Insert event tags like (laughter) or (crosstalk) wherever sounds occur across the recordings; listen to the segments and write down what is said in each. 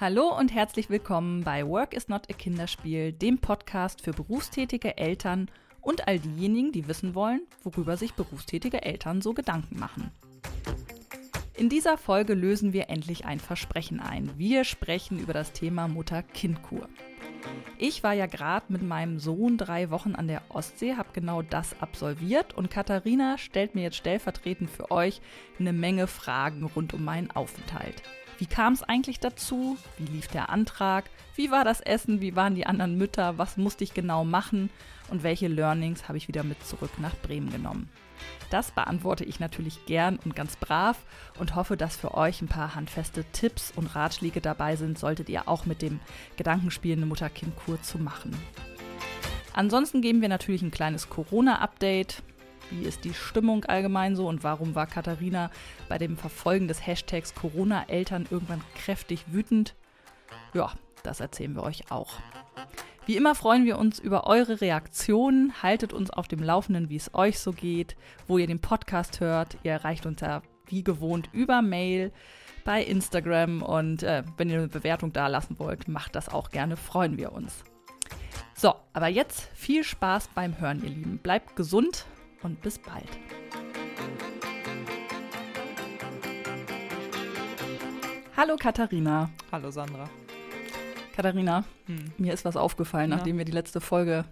Hallo und herzlich willkommen bei Work is not a Kinderspiel, dem Podcast für berufstätige Eltern und all diejenigen, die wissen wollen, worüber sich berufstätige Eltern so Gedanken machen. In dieser Folge lösen wir endlich ein Versprechen ein. Wir sprechen über das Thema Mutter-Kind-Kur. Ich war ja gerade mit meinem Sohn drei Wochen an der Ostsee, habe genau das absolviert und Katharina stellt mir jetzt stellvertretend für euch eine Menge Fragen rund um meinen Aufenthalt. Wie kam es eigentlich dazu? Wie lief der Antrag? Wie war das Essen? Wie waren die anderen Mütter? Was musste ich genau machen? Und welche Learnings habe ich wieder mit zurück nach Bremen genommen? Das beantworte ich natürlich gern und ganz brav und hoffe, dass für euch ein paar handfeste Tipps und Ratschläge dabei sind, solltet ihr auch mit dem Gedankenspiel eine Mutter-Kind-Kur zu machen. Ansonsten geben wir natürlich ein kleines Corona-Update. Wie ist die Stimmung allgemein so und warum war Katharina bei dem Verfolgen des Hashtags Corona-Eltern irgendwann kräftig wütend? Ja, das erzählen wir euch auch. Wie immer freuen wir uns über eure Reaktionen. Haltet uns auf dem Laufenden, wie es euch so geht, wo ihr den Podcast hört. Ihr erreicht uns ja wie gewohnt über Mail, bei Instagram und äh, wenn ihr eine Bewertung da lassen wollt, macht das auch gerne, freuen wir uns. So, aber jetzt viel Spaß beim Hören, ihr Lieben. Bleibt gesund und bis bald. Hallo Katharina. Hallo Sandra. Katharina, hm. mir ist was aufgefallen, ja. nachdem wir die letzte Folge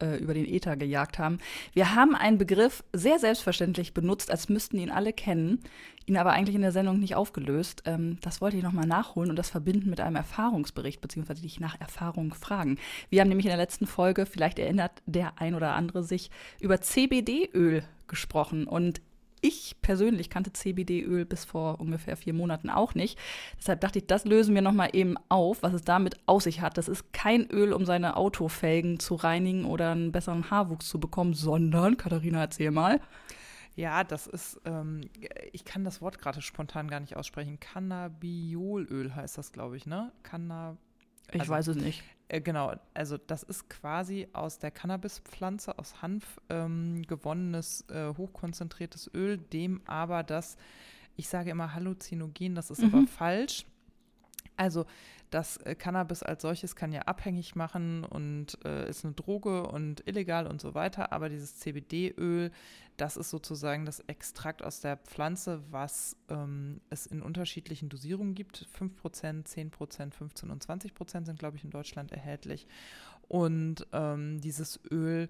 äh, über den Äther gejagt haben. Wir haben einen Begriff sehr selbstverständlich benutzt, als müssten ihn alle kennen, ihn aber eigentlich in der Sendung nicht aufgelöst. Ähm, das wollte ich nochmal nachholen und das verbinden mit einem Erfahrungsbericht, beziehungsweise dich nach Erfahrung fragen. Wir haben nämlich in der letzten Folge, vielleicht erinnert der ein oder andere sich, über CBD-Öl gesprochen. Und ich persönlich kannte CBD-Öl bis vor ungefähr vier Monaten auch nicht. Deshalb dachte ich, das lösen wir nochmal eben auf, was es damit aus sich hat. Das ist kein Öl, um seine Autofelgen zu reinigen oder einen besseren Haarwuchs zu bekommen, sondern, Katharina, erzähl mal. Ja, das ist, ähm, ich kann das Wort gerade spontan gar nicht aussprechen. Cannabiolöl heißt das, glaube ich, ne? Canna ich also, weiß es nicht. Äh, genau, also das ist quasi aus der Cannabispflanze, aus Hanf ähm, gewonnenes, äh, hochkonzentriertes Öl, dem aber das, ich sage immer Halluzinogen, das ist mhm. aber falsch. Also das äh, Cannabis als solches kann ja abhängig machen und äh, ist eine Droge und illegal und so weiter, aber dieses CBD-Öl, das ist sozusagen das Extrakt aus der Pflanze, was ähm, es in unterschiedlichen Dosierungen gibt. 5%, 10%, 15 und 20% sind, glaube ich, in Deutschland erhältlich. Und ähm, dieses Öl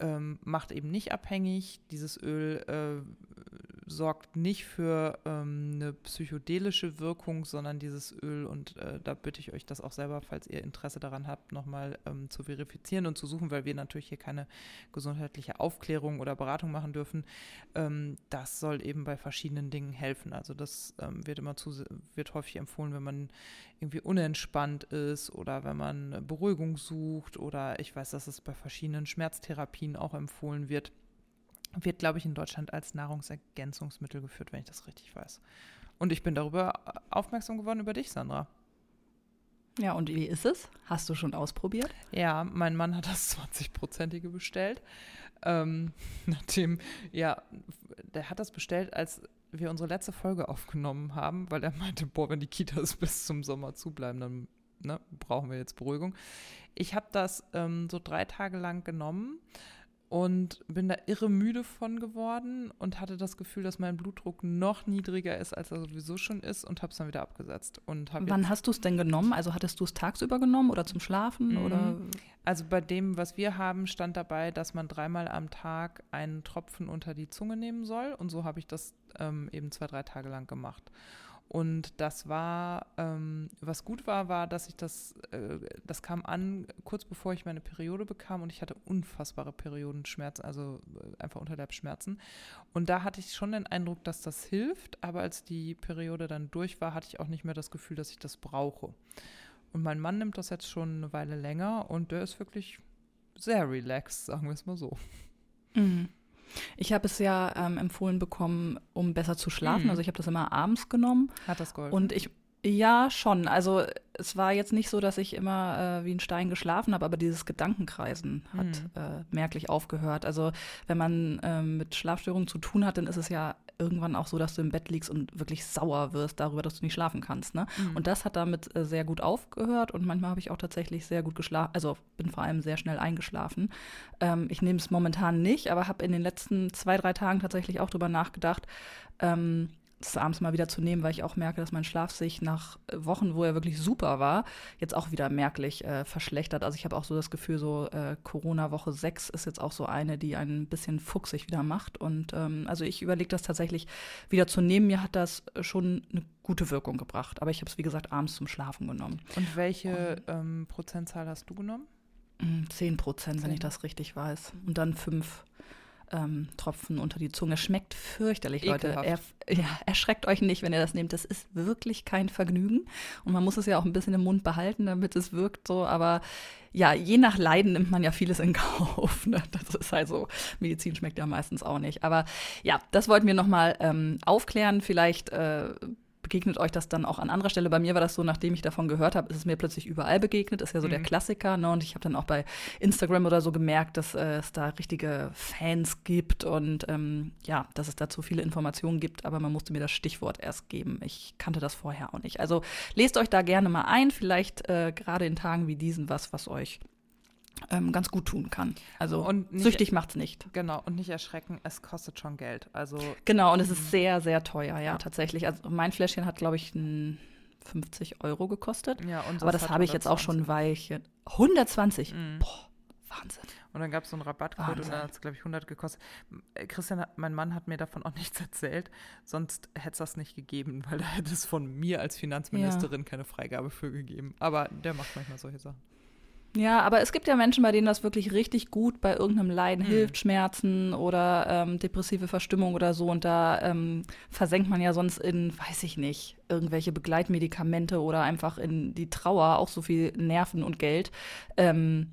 ähm, macht eben nicht abhängig. Dieses Öl äh, sorgt nicht für ähm, eine psychedelische Wirkung, sondern dieses Öl, und äh, da bitte ich euch das auch selber, falls ihr Interesse daran habt, nochmal ähm, zu verifizieren und zu suchen, weil wir natürlich hier keine gesundheitliche Aufklärung oder Beratung machen dürfen. Ähm, das soll eben bei verschiedenen Dingen helfen. Also das ähm, wird immer zu, wird häufig empfohlen, wenn man irgendwie unentspannt ist oder wenn man Beruhigung sucht oder ich weiß, dass es bei verschiedenen Schmerztherapien auch empfohlen wird wird, glaube ich, in Deutschland als Nahrungsergänzungsmittel geführt, wenn ich das richtig weiß. Und ich bin darüber aufmerksam geworden über dich, Sandra. Ja, und wie ist es? Hast du schon ausprobiert? Ja, mein Mann hat das (laughs) 20-prozentige bestellt. Ähm, (laughs) nachdem, ja, der hat das bestellt, als wir unsere letzte Folge aufgenommen haben, weil er meinte, boah, wenn die Kitas (laughs) bis zum Sommer zubleiben, dann ne, brauchen wir jetzt Beruhigung. Ich habe das ähm, so drei Tage lang genommen und bin da irre müde von geworden und hatte das Gefühl, dass mein Blutdruck noch niedriger ist, als er sowieso schon ist und habe es dann wieder abgesetzt. Und Wann hast du es denn genommen? Also hattest du es tagsüber genommen oder zum Schlafen? Mhm. Oder? Also bei dem, was wir haben, stand dabei, dass man dreimal am Tag einen Tropfen unter die Zunge nehmen soll und so habe ich das ähm, eben zwei, drei Tage lang gemacht. Und das war, ähm, was gut war, war, dass ich das, äh, das kam an kurz bevor ich meine Periode bekam und ich hatte unfassbare Periodenschmerzen, also äh, einfach Unterleibsschmerzen. Und da hatte ich schon den Eindruck, dass das hilft, aber als die Periode dann durch war, hatte ich auch nicht mehr das Gefühl, dass ich das brauche. Und mein Mann nimmt das jetzt schon eine Weile länger und der ist wirklich sehr relaxed, sagen wir es mal so. Mhm. Ich habe es ja ähm, empfohlen bekommen, um besser zu schlafen. Mhm. Also ich habe das immer abends genommen. Hat das geholfen? Und ich, ja, schon. Also es war jetzt nicht so, dass ich immer äh, wie ein Stein geschlafen habe, aber dieses Gedankenkreisen hat Mhm. äh, merklich aufgehört. Also wenn man ähm, mit Schlafstörungen zu tun hat, dann ist es ja irgendwann auch so, dass du im Bett liegst und wirklich sauer wirst darüber, dass du nicht schlafen kannst. Ne? Mhm. Und das hat damit äh, sehr gut aufgehört und manchmal habe ich auch tatsächlich sehr gut geschlafen, also bin vor allem sehr schnell eingeschlafen. Ähm, ich nehme es momentan nicht, aber habe in den letzten zwei, drei Tagen tatsächlich auch drüber nachgedacht, ähm, das abends mal wieder zu nehmen, weil ich auch merke, dass mein Schlaf sich nach Wochen, wo er wirklich super war, jetzt auch wieder merklich äh, verschlechtert. Also ich habe auch so das Gefühl, so äh, Corona-Woche 6 ist jetzt auch so eine, die ein bisschen fuchsig wieder macht. Und ähm, also ich überlege das tatsächlich wieder zu nehmen. Mir hat das schon eine gute Wirkung gebracht. Aber ich habe es, wie gesagt, abends zum Schlafen genommen. Und welche ähm, Prozentzahl hast du genommen? Mm, 10 Prozent, wenn ich das richtig weiß. Und dann fünf ähm, Tropfen unter die Zunge. Schmeckt fürchterlich, Leute. Er, ja, erschreckt euch nicht, wenn ihr das nehmt. Das ist wirklich kein Vergnügen. Und man muss es ja auch ein bisschen im Mund behalten, damit es wirkt so. Aber ja, je nach Leiden nimmt man ja vieles in (laughs) Kauf. Ne? Das ist halt so. Medizin schmeckt ja meistens auch nicht. Aber ja, das wollten wir nochmal ähm, aufklären. Vielleicht äh, begegnet euch das dann auch an anderer Stelle. Bei mir war das so, nachdem ich davon gehört habe, ist es mir plötzlich überall begegnet. Ist ja so der Mhm. Klassiker. Ne? Und ich habe dann auch bei Instagram oder so gemerkt, dass äh, es da richtige Fans gibt und ähm, ja, dass es dazu viele Informationen gibt. Aber man musste mir das Stichwort erst geben. Ich kannte das vorher auch nicht. Also lest euch da gerne mal ein. Vielleicht äh, gerade in Tagen wie diesen was, was euch ähm, ganz gut tun kann. Also Und nicht- süchtig macht's nicht. Genau, und nicht erschrecken, es kostet schon Geld. Also Genau, und es ist sehr, sehr teuer, ja, tatsächlich. Also mein Fläschchen hat, glaube ich, n 50 Euro gekostet. ja, und Aber das habe ich jetzt auch schon ein Weilchen. 120? Mhm. Boah, Wahnsinn. Und dann gab es so einen Rabattcode und Wahnsinn. dann hat es, glaube ich, 100 gekostet. Äh, Christian, mein Mann hat mir davon auch (laughs) nichts erzählt, sonst hätte es das nicht gegeben, weil da hätte es von mir als Finanzministerin keine Freigabe für gegeben. Aber der macht manchmal solche Sachen. Ja, aber es gibt ja Menschen, bei denen das wirklich richtig gut bei irgendeinem Leiden Mhm. hilft, Schmerzen oder ähm, depressive Verstimmung oder so. Und da ähm, versenkt man ja sonst in, weiß ich nicht, irgendwelche Begleitmedikamente oder einfach in die Trauer auch so viel Nerven und Geld. Ähm,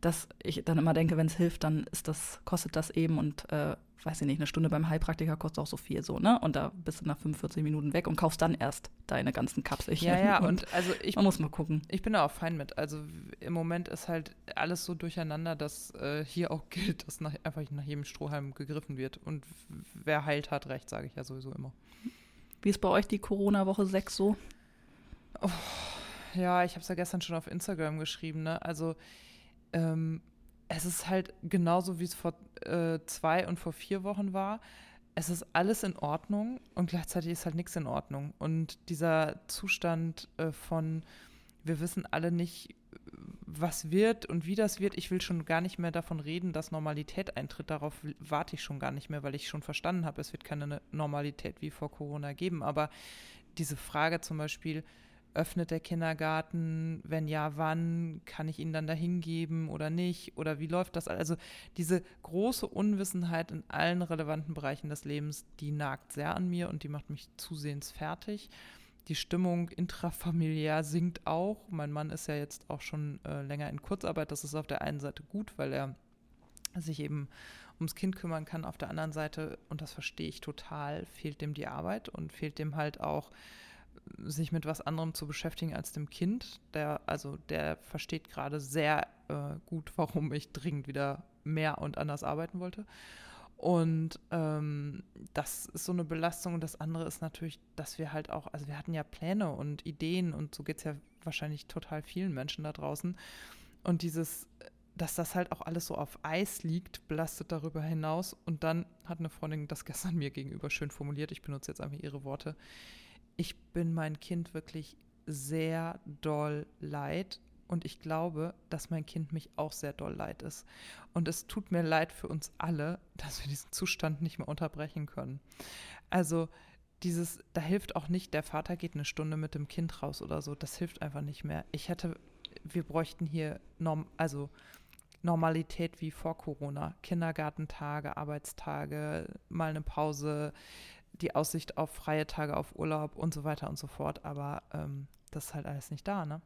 dass ich dann immer denke, wenn es hilft, dann ist das, kostet das eben und äh, weiß ich nicht, eine Stunde beim Heilpraktiker kostet auch so viel so, ne? Und da bist du nach 45 Minuten weg und kaufst dann erst deine ganzen Kapselchen. Ja, ja, (laughs) und also ich, man muss mal gucken. ich bin da auch fein mit. Also im Moment ist halt alles so durcheinander, dass äh, hier auch (laughs) gilt, dass nach, einfach nach jedem Strohhalm gegriffen wird. Und wer heilt, hat recht, sage ich ja sowieso immer. Wie ist bei euch die Corona-Woche 6 so? Ja, ich habe es ja gestern schon auf Instagram geschrieben, ne? Also ähm, es ist halt genauso, wie es vor äh, zwei und vor vier Wochen war. Es ist alles in Ordnung und gleichzeitig ist halt nichts in Ordnung. Und dieser Zustand äh, von, wir wissen alle nicht, was wird und wie das wird. Ich will schon gar nicht mehr davon reden, dass Normalität eintritt. Darauf warte ich schon gar nicht mehr, weil ich schon verstanden habe, es wird keine Ne- Normalität wie vor Corona geben. Aber diese Frage zum Beispiel, öffnet der Kindergarten? Wenn ja, wann? Kann ich ihn dann dahin geben oder nicht? Oder wie läuft das? Also diese große Unwissenheit in allen relevanten Bereichen des Lebens, die nagt sehr an mir und die macht mich zusehends fertig. Die Stimmung intrafamiliär sinkt auch. Mein Mann ist ja jetzt auch schon äh, länger in Kurzarbeit. Das ist auf der einen Seite gut, weil er sich eben ums Kind kümmern kann. Auf der anderen Seite, und das verstehe ich total, fehlt dem die Arbeit und fehlt dem halt auch sich mit was anderem zu beschäftigen als dem Kind. Der, also der versteht gerade sehr äh, gut, warum ich dringend wieder mehr und anders arbeiten wollte. Und ähm, das ist so eine Belastung. Und das andere ist natürlich, dass wir halt auch, also wir hatten ja Pläne und Ideen und so geht es ja wahrscheinlich total vielen Menschen da draußen. Und dieses, dass das halt auch alles so auf Eis liegt, belastet darüber hinaus. Und dann hat eine Freundin das gestern (laughs) mir gegenüber schön formuliert. Ich benutze jetzt einfach ihre Worte. Ich bin mein Kind wirklich sehr doll leid. Und ich glaube, dass mein Kind mich auch sehr doll leid ist. Und es tut mir leid für uns alle, dass wir diesen Zustand nicht mehr unterbrechen können. Also dieses, da hilft auch nicht, der Vater geht eine Stunde mit dem Kind raus oder so. Das hilft einfach nicht mehr. Ich hätte, wir bräuchten hier Norm, also Normalität wie vor Corona. Kindergartentage, Arbeitstage, mal eine Pause, die Aussicht auf freie Tage, auf Urlaub und so weiter und so fort. Aber ähm, das ist halt alles nicht da, ne?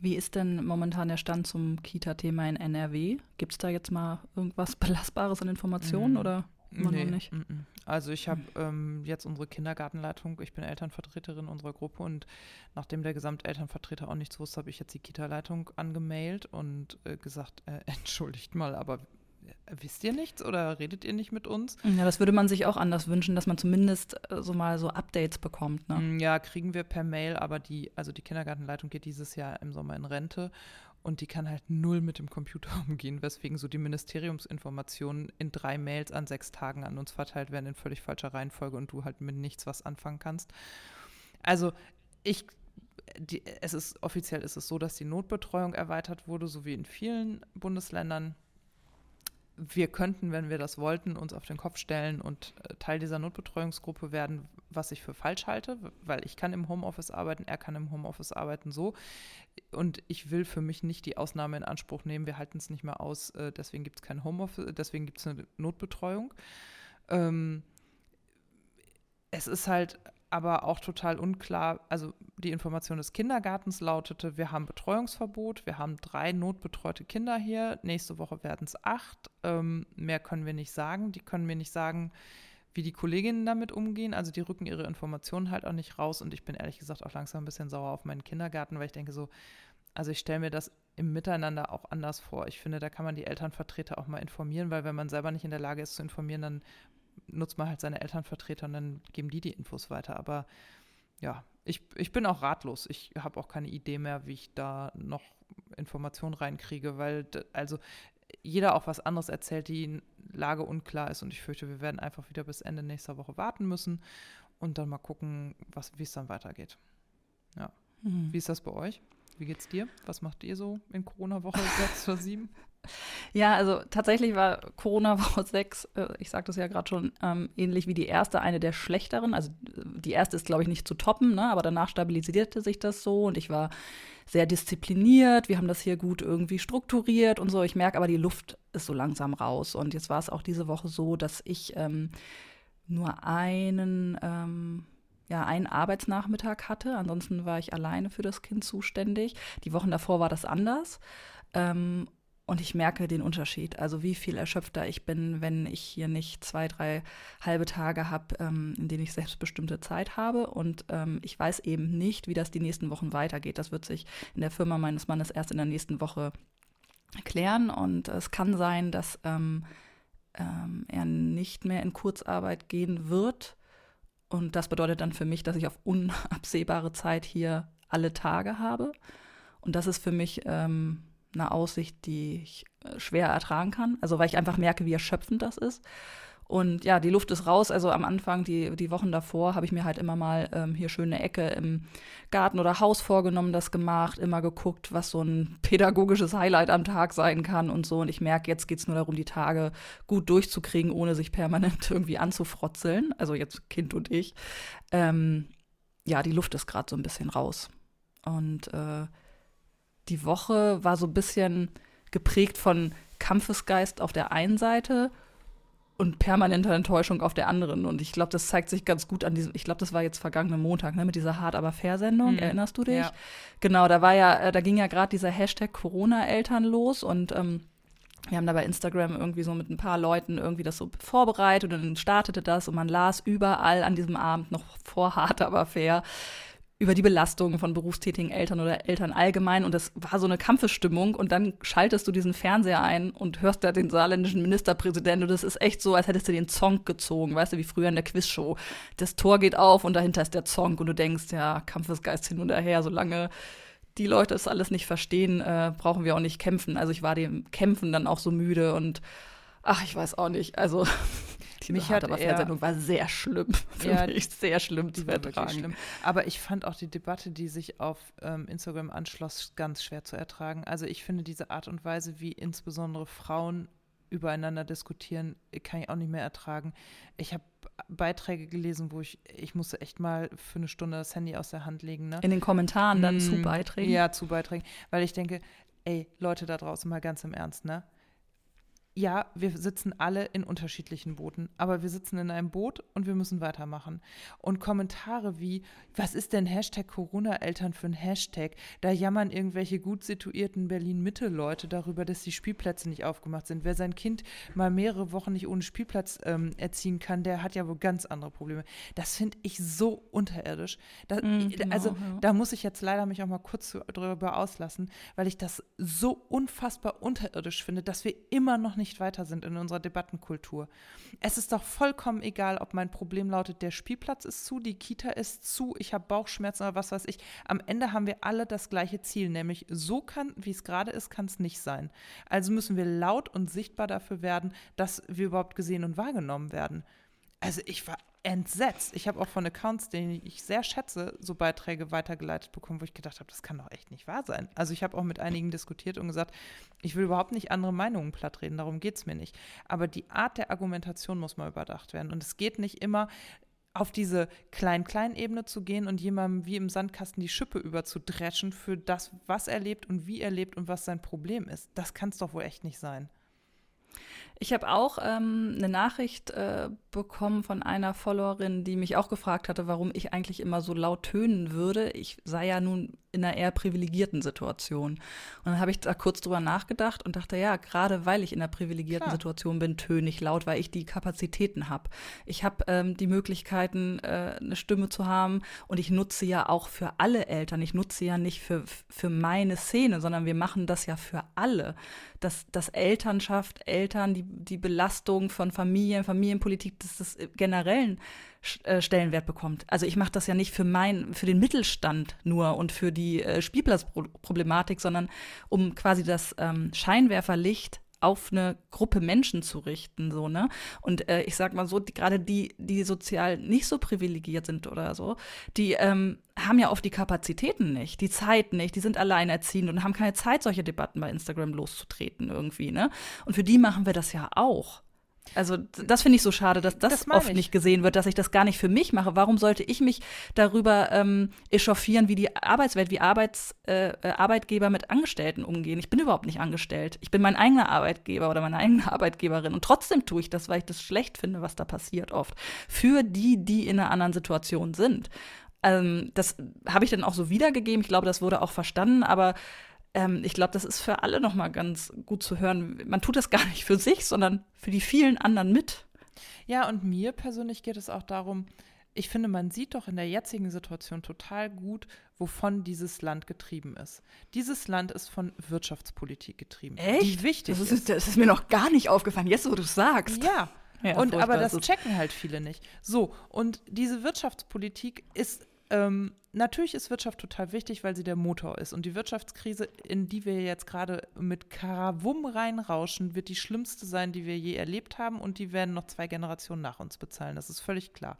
Wie ist denn momentan der Stand zum Kita-Thema in NRW? Gibt es da jetzt mal irgendwas (laughs) Belastbares an Informationen Mhm. oder? Immer nee, noch nicht. M -m. Also ich habe ähm, jetzt unsere Kindergartenleitung, ich bin Elternvertreterin unserer Gruppe und nachdem der Gesamtelternvertreter auch nichts wusste, habe ich jetzt die Kita-Leitung angemailt und äh, gesagt, äh, (laughs) entschuldigt mal, aber wisst ihr nichts oder redet ihr nicht mit uns? Ja, das würde man sich auch anders wünschen, dass man zumindest äh, so mal so Updates bekommt. Ne? Mm, ja, kriegen wir per Mail, aber die, also die Kindergartenleitung geht dieses Jahr im Sommer in Rente und die kann halt null mit dem Computer (laughs) umgehen, weswegen so die Ministeriumsinformationen in drei Mails an sechs Tagen an uns verteilt werden in völlig falscher Reihenfolge und du halt mit nichts was anfangen kannst. Also ich, die, es ist offiziell ist es so, dass die Notbetreuung erweitert wurde, so wie in vielen Bundesländern wir könnten, wenn wir das wollten, uns auf den Kopf stellen und äh, Teil dieser Notbetreuungsgruppe werden, was ich für falsch halte, weil ich kann im Homeoffice arbeiten, er kann im Homeoffice arbeiten so. Und ich will für mich nicht die Ausnahme in Anspruch nehmen, wir halten es nicht mehr aus, äh, deswegen gibt es kein Homeoffice, deswegen gibt es eine Notbetreuung. Ähm, es ist halt aber auch total unklar. Also die Information des Kindergartens lautete, wir haben Betreuungsverbot, wir haben drei notbetreute Kinder hier, nächste Woche werden es acht. Ähm, mehr können wir nicht sagen. Die können mir nicht sagen, wie die Kolleginnen damit umgehen. Also die rücken ihre Informationen halt auch nicht raus. Und ich bin ehrlich gesagt auch langsam ein bisschen sauer auf meinen Kindergarten, weil ich denke so, also ich stelle mir das im Miteinander auch anders vor. Ich finde, da kann man die Elternvertreter auch mal informieren, weil wenn man selber nicht in der Lage ist zu informieren, dann nutzt man halt seine Elternvertreter und dann geben die die Infos weiter. Aber ja, ich, ich bin auch ratlos. Ich habe auch keine Idee mehr, wie ich da noch Informationen reinkriege, weil also jeder auch was anderes erzählt, die Lage unklar ist und ich fürchte, wir werden einfach wieder bis Ende nächster Woche warten müssen und dann mal gucken, wie es dann weitergeht. Ja. Mhm. Wie ist das bei euch? Wie geht's dir? Was macht ihr so in Corona-Woche 6 oder 7? Ja, also tatsächlich war Corona-Woche 6, äh, ich sagte es ja gerade schon, ähm, ähnlich wie die erste, eine der schlechteren. Also die erste ist, glaube ich, nicht zu toppen, ne? aber danach stabilisierte sich das so und ich war sehr diszipliniert. Wir haben das hier gut irgendwie strukturiert und so. Ich merke aber, die Luft ist so langsam raus. Und jetzt war es auch diese Woche so, dass ich ähm, nur einen ähm, ja, einen Arbeitsnachmittag hatte. Ansonsten war ich alleine für das Kind zuständig. Die Wochen davor war das anders. Ähm, und ich merke den Unterschied, also wie viel erschöpfter ich bin, wenn ich hier nicht zwei, drei halbe Tage habe, ähm, in denen ich selbstbestimmte Zeit habe. Und ähm, ich weiß eben nicht, wie das die nächsten Wochen weitergeht. Das wird sich in der Firma meines Mannes erst in der nächsten Woche klären. Und es kann sein, dass ähm, ähm er nicht mehr in Kurzarbeit gehen wird. Und das bedeutet dann für mich, dass ich auf unabsehbare Zeit hier alle Tage habe. Und das ist für mich ähm, eine Aussicht, die ich äh, schwer ertragen kann. Also weil ich einfach merke, wie erschöpfend das ist. Und ja, die Luft ist raus. Also am Anfang, die, die Wochen davor, habe ich mir halt immer mal ähm, hier schöne Ecke im Garten oder Haus vorgenommen, das gemacht, immer geguckt, was so ein pädagogisches Highlight am Tag sein kann und so. Und ich merke, jetzt geht es nur darum, die Tage gut durchzukriegen, ohne sich permanent (laughs) irgendwie anzufrotzeln. Also jetzt Kind und ich. Ähm, ja, die Luft ist gerade so ein bisschen raus. Und äh, die Woche war so ein bisschen geprägt von Kampfesgeist auf der einen Seite und permanenter Enttäuschung auf der anderen. Und ich glaube, das zeigt sich ganz gut an diesem, ich glaube, das war jetzt vergangenen Montag, ne, mit dieser Hart aber fair Sendung. Mhm. Erinnerst du dich? Ja. Genau, da war ja, äh, da ging ja gerade dieser Hashtag Corona-Eltern los und ähm, wir haben da bei Instagram irgendwie so mit ein paar Leuten irgendwie das so vorbereitet und dann startete das und man las überall an diesem Abend noch vor Hart aber fair über die Belastung von berufstätigen Eltern oder Eltern allgemein. Und das war so eine Kampfestimmung. Und dann schaltest du diesen Fernseher ein und hörst da den saarländischen Ministerpräsidenten. Und das ist echt so, als hättest du den Zong gezogen, weißt du, wie früher in der Quizshow. Das Tor geht auf und dahinter ist der Zong. Und du denkst, ja, Kampfesgeist hin und her, solange die Leute das alles nicht verstehen, äh, brauchen wir auch nicht kämpfen. Also ich war dem Kämpfen dann auch so müde und ach, ich weiß auch nicht. Also (laughs) die mich hat aber Fernsehsendung war sehr schlimm (laughs) für ja, mich, sehr schlimm zu ertragen. Schlimm. Aber ich fand auch die Debatte, die sich auf ähm, Instagram anschloss, ganz schwer zu ertragen. Also ich finde diese Art und Weise, wie insbesondere Frauen übereinander diskutieren, kann ich auch nicht mehr ertragen. Ich habe Beiträge gelesen, wo ich, ich musste echt mal für eine Stunde das Handy aus der Hand legen. Ne? In den Kommentaren dann mm, zu Beiträgen? Ja, zu Beiträgen. Weil ich denke, ey, Leute da draußen, mal ganz im Ernst, ne? Ja, wir sitzen alle in unterschiedlichen Booten, aber wir sitzen in einem Boot und wir müssen weitermachen. Und Kommentare wie, was ist denn Hashtag Corona-Eltern für ein Hashtag? Da jammern irgendwelche gut situierten Berlin-Mitte-Leute darüber, dass die Spielplätze nicht aufgemacht sind. Wer sein Kind mal mehrere Wochen nicht ohne Spielplatz ähm, erziehen kann, der hat ja wohl ganz andere Probleme. Das finde ich so unterirdisch. Das, mm, genau, also ja. da muss ich jetzt leider mich auch mal kurz darüber auslassen, weil ich das so unfassbar unterirdisch finde, dass wir immer noch nicht nicht weiter sind in unserer Debattenkultur. Es ist doch vollkommen egal, ob mein Problem lautet, der Spielplatz ist zu, die Kita ist zu, ich habe Bauchschmerzen oder was weiß ich. Am Ende haben wir alle das gleiche Ziel, nämlich so kann, wie es gerade ist, kann es nicht sein. Also müssen wir laut und sichtbar dafür werden, dass wir überhaupt gesehen und wahrgenommen werden. Also ich war entsetzt. Ich habe auch von Accounts, den ich sehr schätze, so Beiträge weitergeleitet bekommen, wo ich gedacht habe, das kann doch echt nicht wahr sein. Also ich habe auch mit einigen diskutiert und gesagt, ich will überhaupt nicht andere Meinungen plattreden, darum geht es mir nicht. Aber die Art der Argumentation muss mal überdacht werden. Und es geht nicht immer auf diese Klein-Klein-Ebene zu gehen und jemandem wie im Sandkasten die Schippe überzudreschen für das, was er lebt und wie er lebt und was sein Problem ist. Das kann es doch wohl echt nicht sein. Ich habe auch ähm, eine Nachricht äh, bekommen von einer Followerin, die mich auch gefragt hatte, warum ich eigentlich immer so laut tönen würde. Ich sei ja nun in einer eher privilegierten Situation. Und dann habe ich da kurz drüber nachgedacht und dachte, ja, gerade weil ich in einer privilegierten Klar. Situation bin, töne ich laut, weil ich die Kapazitäten habe. Ich habe ähm, die Möglichkeiten, äh, eine Stimme zu haben und ich nutze ja auch für alle Eltern. Ich nutze ja nicht für, für meine Szene, sondern wir machen das ja für alle. Dass, dass Elternschaft, Eltern, die, die Belastung von Familien, Familienpolitik, dass das generell äh, Stellenwert bekommt. Also ich mache das ja nicht für mein, für den Mittelstand nur und für die äh, Spielplatzproblematik, sondern um quasi das ähm, Scheinwerferlicht auf eine Gruppe Menschen zu richten, so, ne? Und äh, ich sag mal so, gerade die, die sozial nicht so privilegiert sind oder so, die ähm, haben ja oft die Kapazitäten nicht, die Zeit nicht, die sind alleinerziehend und haben keine Zeit, solche Debatten bei Instagram loszutreten irgendwie, ne? Und für die machen wir das ja auch. Also das finde ich so schade, dass das, das oft ich. nicht gesehen wird, dass ich das gar nicht für mich mache. Warum sollte ich mich darüber ähm, echauffieren, wie die Arbeitswelt, wie Arbeits, äh, äh, Arbeitgeber mit Angestellten umgehen? Ich bin überhaupt nicht angestellt. Ich bin mein eigener Arbeitgeber oder meine eigene Arbeitgeberin. Und trotzdem tue ich das, weil ich das schlecht finde, was da passiert oft. Für die, die in einer anderen Situation sind. Ähm, das habe ich dann auch so wiedergegeben. Ich glaube, das wurde auch verstanden, aber ähm, ich glaube, das ist für alle nochmal ganz gut zu hören. Man tut das (laughs) gar nicht für sich, sondern für die vielen anderen mit. Ja, und mir persönlich geht es auch darum, ich finde, man sieht doch in der jetzigen Situation total gut, wovon dieses Land getrieben ist. Dieses Land ist von Wirtschaftspolitik getrieben. Echt? Die wichtig das ist. Das ist mir noch gar nicht aufgefallen, jetzt wo du es sagst. Ja. ja und aber das checken halt viele nicht. So, und diese Wirtschaftspolitik ist ähm, natürlich ist Wirtschaft total wichtig, weil sie der Motor ist. Und die Wirtschaftskrise, in die wir jetzt gerade mit Karawum reinrauschen, wird die schlimmste sein, die wir je erlebt haben. Und die werden noch zwei Generationen nach uns bezahlen. Das ist völlig klar.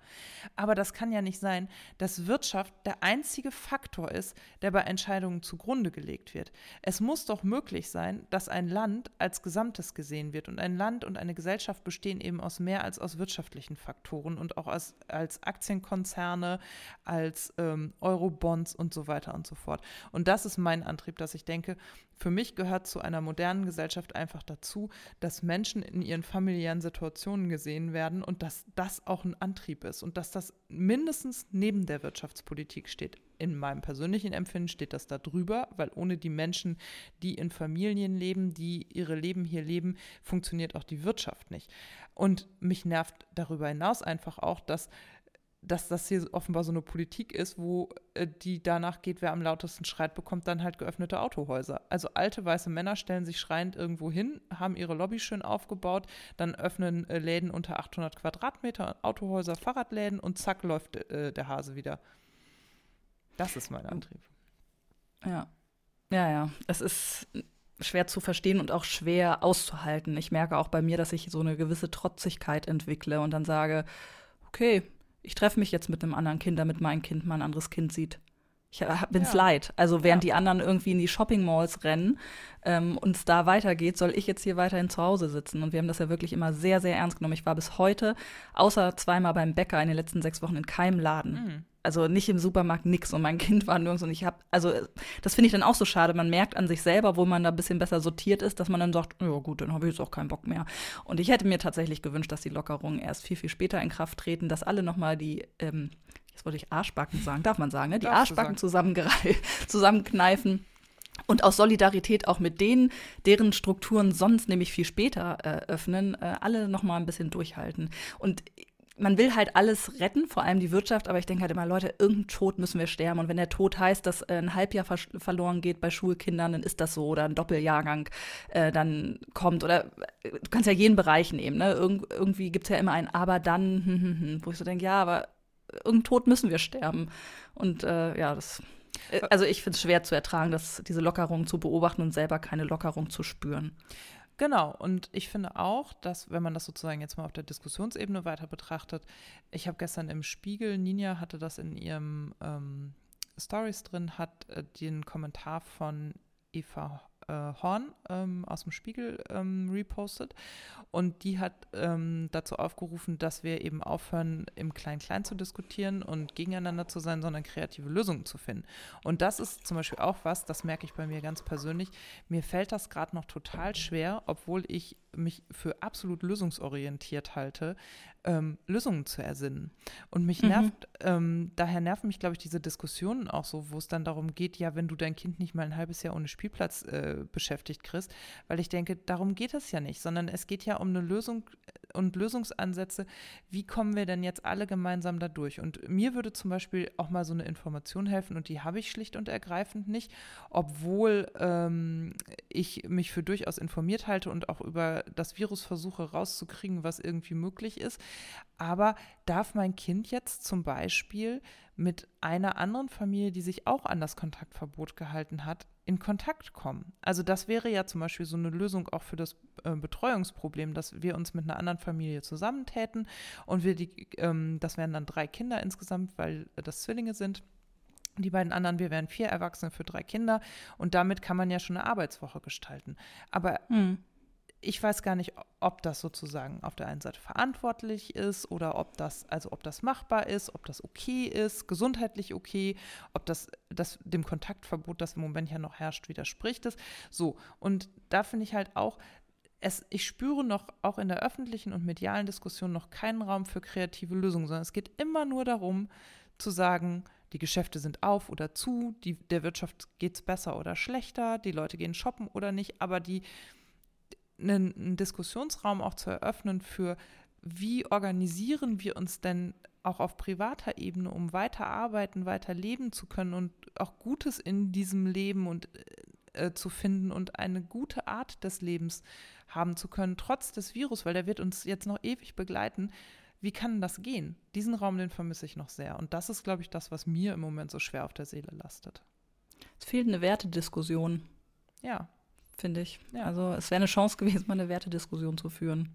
Aber das kann ja nicht sein, dass Wirtschaft der einzige Faktor ist, der bei Entscheidungen zugrunde gelegt wird. Es muss doch möglich sein, dass ein Land als Gesamtes gesehen wird. Und ein Land und eine Gesellschaft bestehen eben aus mehr als aus wirtschaftlichen Faktoren und auch als, als Aktienkonzerne, als ähm, Euro-Bonds und so weiter und so fort. Und das ist mein Antrieb, dass ich denke, für mich gehört zu einer modernen Gesellschaft einfach dazu, dass Menschen in ihren familiären Situationen gesehen werden und dass das auch ein Antrieb ist und dass das mindestens neben der Wirtschaftspolitik steht. In meinem persönlichen Empfinden steht das da drüber, weil ohne die Menschen, die in Familien leben, die ihre Leben hier leben, funktioniert auch die Wirtschaft nicht. Und mich nervt darüber hinaus einfach auch, dass dass das hier offenbar so eine Politik ist, wo äh, die danach geht, wer am lautesten schreit, bekommt dann halt geöffnete Autohäuser. Also alte weiße Männer stellen sich schreiend irgendwo hin, haben ihre Lobby schön aufgebaut, dann öffnen äh, Läden unter 800 Quadratmeter, Autohäuser, Fahrradläden und zack läuft äh, der Hase wieder. Das ist mein Antrieb. Ja, ja, ja. Es ist schwer zu verstehen und auch schwer auszuhalten. Ich merke auch bei mir, dass ich so eine gewisse Trotzigkeit entwickle und dann sage, okay, ich treffe mich jetzt mit einem anderen Kind, damit mein Kind mal ein anderes Kind sieht. Ich bin's ja. leid. Also während ja. die anderen irgendwie in die Shopping Malls rennen ähm, und es da weitergeht, soll ich jetzt hier weiterhin zu Hause sitzen. Und wir haben das ja wirklich immer sehr, sehr ernst genommen. Ich war bis heute, außer zweimal beim Bäcker in den letzten sechs Wochen in keinem Laden. Mhm. Also nicht im Supermarkt, nix. Und mein (laughs) Kind war nirgends. Und ich habe, also das finde ich dann auch so schade. Man merkt an sich selber, wo man da ein bisschen besser sortiert ist, dass man dann sagt, ja gut, dann habe ich jetzt auch keinen Bock mehr. Und ich hätte mir tatsächlich gewünscht, dass die Lockerungen erst viel, viel später in Kraft treten, dass alle nochmal die ähm, jetzt wollte ich Arschbacken sagen, darf man sagen, ne? die Darfst Arschbacken zusammenkneifen. (laughs) Und aus Solidarität auch mit denen, deren Strukturen sonst nämlich viel später äh, öffnen, äh, alle noch mal ein bisschen durchhalten. Und man will halt alles retten, vor allem die Wirtschaft, aber ich denke halt immer, Leute, irgendein Tod müssen wir sterben. Und wenn der Tod heißt, dass äh, ein Halbjahr ver verloren geht bei Schulkindern, dann ist das so. Oder ein Doppeljahrgang äh, dann kommt. Oder äh, du kannst ja jeden Bereich nehmen. Ne? Irg irgendwie gibt es ja immer ein Aber dann, hm, hm, hm, wo ich so denke, ja, aber irgendein Tod müssen wir sterben. Und äh, ja, das. Äh, also ich finde es schwer zu ertragen, dass diese Lockerung zu beobachten und selber keine Lockerung zu spüren. Genau, und ich finde auch, dass, wenn man das sozusagen jetzt mal auf der Diskussionsebene weiter betrachtet, ich habe gestern im Spiegel, Ninja hatte das in ihrem ähm, Stories drin, hat äh, den Kommentar von Eva äh, Horn ähm, aus dem Spiegel ähm, repostet. Und die hat ähm, dazu aufgerufen, dass wir eben aufhören, im Klein-Klein zu diskutieren und gegeneinander zu sein, sondern kreative Lösungen zu finden. Und das ist zum Beispiel auch was, das merke ich bei mir ganz persönlich. Mir fällt das gerade noch total schwer, obwohl ich mich für absolut lösungsorientiert halte, ähm, Lösungen zu ersinnen. Und mich mhm. nervt, ähm, daher nerven mich, glaube ich, diese Diskussionen auch so, wo es dann darum geht, ja, wenn du dein Kind nicht mal ein halbes Jahr ohne Spielplatz äh, beschäftigt kriegst, weil ich denke, darum geht es ja nicht, sondern es geht ja um eine Lösung äh, und Lösungsansätze. Wie kommen wir denn jetzt alle gemeinsam da durch? Und mir würde zum Beispiel auch mal so eine Information helfen und die habe ich schlicht und ergreifend nicht, obwohl ähm, ich mich für durchaus informiert halte und auch über das Virus versuche rauszukriegen, was irgendwie möglich ist. Aber darf mein Kind jetzt zum Beispiel mit einer anderen Familie, die sich auch an das Kontaktverbot gehalten hat, in Kontakt kommen? Also das wäre ja zum Beispiel so eine Lösung auch für das äh, Betreuungsproblem, dass wir uns mit einer anderen Familie zusammentäten und wir die, ähm, das wären dann drei Kinder insgesamt, weil das Zwillinge sind. Die beiden anderen, wir wären vier Erwachsene für drei Kinder und damit kann man ja schon eine Arbeitswoche gestalten. Aber hm ich weiß gar nicht, ob das sozusagen auf der einen Seite verantwortlich ist oder ob das, also ob das machbar ist, ob das okay ist, gesundheitlich okay, ob das, das dem Kontaktverbot, das im Moment ja noch herrscht, widerspricht ist. So, und da finde ich halt auch, es, ich spüre noch auch in der öffentlichen und medialen Diskussion noch keinen Raum für kreative Lösungen, sondern es geht immer nur darum zu sagen, die Geschäfte sind auf oder zu, die, der Wirtschaft geht es besser oder schlechter, die Leute gehen shoppen oder nicht, aber die, einen, einen Diskussionsraum auch zu eröffnen für, wie organisieren wir uns denn auch auf privater Ebene, um weiter arbeiten, weiter leben zu können und auch Gutes in diesem Leben und äh, zu finden und eine gute Art des Lebens haben zu können, trotz des Virus, weil der wird uns jetzt noch ewig begleiten. Wie kann das gehen? Diesen Raum, den vermisse ich noch sehr. Und das ist, glaube ich, das, was mir im Moment so schwer auf der Seele lastet. Es fehlt eine Wertediskussion. Ja, finde ich. Ja. Also es wäre eine Chance gewesen, mal eine Wertediskussion zu führen.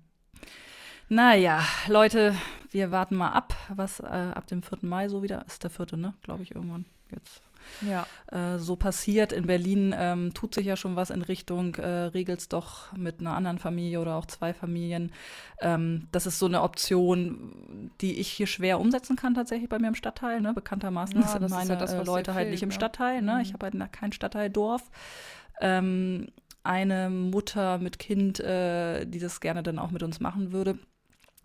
Naja, Leute, wir warten mal ab, was äh, ab dem 4. Mai so wieder ist. Der 4. ne? Glaube ich, irgendwann jetzt. Ja. Äh, so passiert. In Berlin ähm, tut sich ja schon was in Richtung, äh, regelt es doch mit einer anderen Familie oder auch zwei Familien. Ähm, das ist so eine Option, die ich hier schwer umsetzen kann, tatsächlich bei mir im Stadtteil. Ne? Bekanntermaßen ja, sind meine ja das, äh, Leute halt nicht im Stadtteil. Ne? Mhm. Ich habe halt kein Stadtteildorf. Ähm, eine Mutter mit Kind, äh, die das gerne dann auch mit uns machen würde.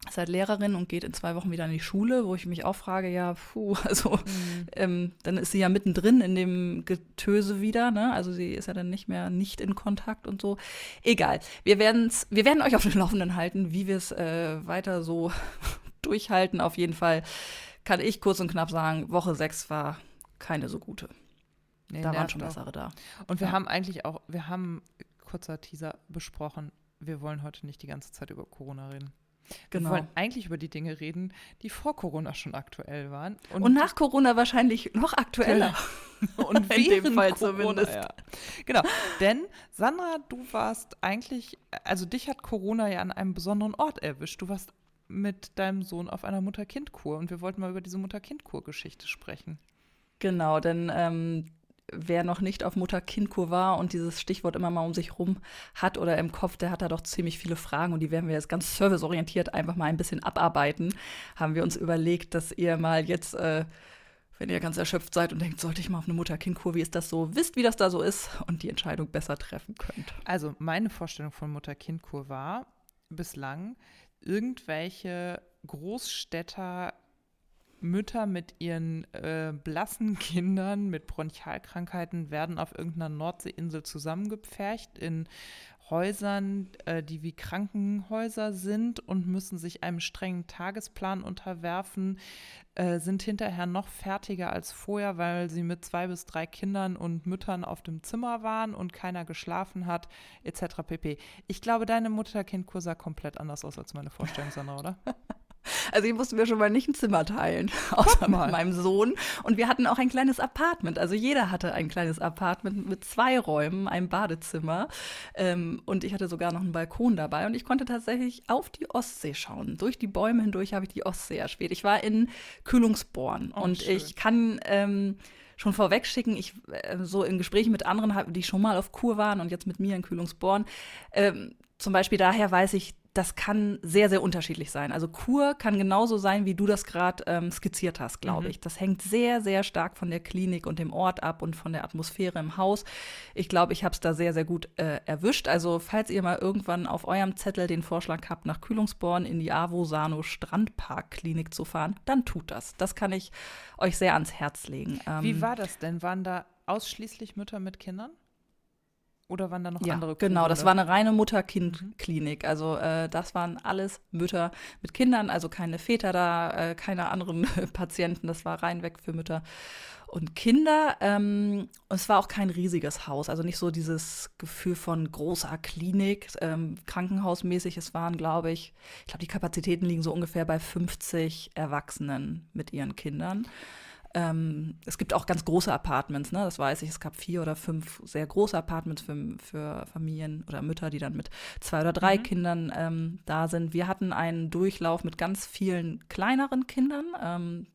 Ist halt Lehrerin und geht in zwei Wochen wieder in die Schule, wo ich mich auch frage, ja, puh, (laughs) also mhm. ähm, dann ist sie ja mittendrin in dem Getöse wieder, ne? Also sie ist ja dann nicht mehr nicht in Kontakt und so. Egal. Wir werden's, wir werden euch auf dem Laufenden halten, wie wir es äh, weiter so (laughs) durchhalten. Auf jeden Fall kann ich kurz und knapp sagen, Woche 6 war keine so gute. Nee, da waren schon bessere da. Und wir ja. haben eigentlich auch, wir haben, kurzer Teaser, besprochen, wir wollen heute nicht die ganze Zeit über Corona reden. Genau. Wir wollen eigentlich über die Dinge reden, die vor Corona schon aktuell waren. Und, und nach Corona wahrscheinlich noch aktueller. (laughs) und in dem Fall Corona, zumindest. Ja. Genau. Denn, Sandra, du warst eigentlich, also dich hat Corona ja an einem besonderen Ort erwischt. Du warst mit deinem Sohn auf einer Mutter-Kind-Kur und wir wollten mal über diese Mutter-Kind-Kur-Geschichte sprechen. Genau, denn ähm, wer noch nicht auf Mutter-Kind-Kur war und dieses Stichwort immer mal um sich rum hat oder im Kopf, der hat da doch ziemlich viele Fragen und die werden wir jetzt ganz serviceorientiert einfach mal ein bisschen abarbeiten. Haben wir uns überlegt, dass ihr mal jetzt, äh, wenn ihr ganz erschöpft seid und denkt, sollte ich mal auf eine Mutter-Kind-Kur, wie ist das so, wisst, wie das da so ist und die Entscheidung besser treffen könnt. Also meine Vorstellung von Mutter-Kind-Kur war bislang irgendwelche Großstädter Mütter mit ihren äh, blassen (laughs) Kindern mit Bronchialkrankheiten werden auf irgendeiner Nordseeinsel zusammengepfercht in Häusern, äh, die wie Krankenhäuser sind und müssen sich einem strengen Tagesplan unterwerfen, äh, sind hinterher noch fertiger als vorher, weil sie mit zwei bis drei Kindern und Müttern auf dem Zimmer waren und keiner geschlafen hat, etc. pp. Ich glaube, deine Mutter-Kind-Kur sah komplett anders aus als meine Vorstellung, Sandra, oder? (laughs) Also ich musste mir schon mal nicht ein Zimmer teilen, (laughs) außer mit meinem Sohn. Und wir hatten auch ein kleines Apartment. Also jeder hatte ein kleines Apartment mit zwei Räumen, einem Badezimmer. Ähm, und ich hatte sogar noch einen Balkon dabei. Und ich konnte tatsächlich auf die Ostsee schauen. Durch die Bäume hindurch habe ich die Ostsee erspäht. Ich war in Kühlungsborn. Oh, und schön. ich kann... Ähm, schon vorweg schicken, ich äh, so in Gesprächen mit anderen, die schon mal auf Kur waren und jetzt mit mir in Kühlungsborn, ähm, zum Beispiel daher weiß ich, das kann sehr, sehr unterschiedlich sein. Also Kur kann genauso sein, wie du das gerade ähm, skizziert hast, glaube mhm. ich. Das hängt sehr, sehr stark von der Klinik und dem Ort ab und von der Atmosphäre im Haus. Ich glaube, ich habe es da sehr, sehr gut äh, erwischt. Also falls ihr mal irgendwann auf eurem Zettel den Vorschlag habt, nach Kühlungsborn in die Avosano Strandparkklinik zu fahren, dann tut das. Das kann ich euch sehr ans Herz legen. Ähm, wie war das denn? Waren da ausschließlich Mütter mit Kindern? Oder waren da noch ja, andere? Genau, das war eine reine Mutter-Kind-Klinik. Mhm. Also äh, das waren alles Mütter mit Kindern, also keine Väter da, äh, keine anderen (laughs) Patienten. Das war rein weg für Mütter und Kinder. Ähm, und es war auch kein riesiges Haus, also nicht so dieses Gefühl von großer Klinik, ähm, krankenhausmäßig. Es waren, glaube ich, ich glaube, die Kapazitäten liegen so ungefähr bei 50 Erwachsenen mit ihren Kindern. Ähm, es gibt auch ganz große Apartments, ne? das weiß ich. Es gab vier oder fünf sehr große Apartments für, für Familien oder Mütter, die dann mit zwei oder drei mhm. Kindern ähm, da sind. Wir hatten einen Durchlauf mit ganz vielen kleineren Kindern. Ähm,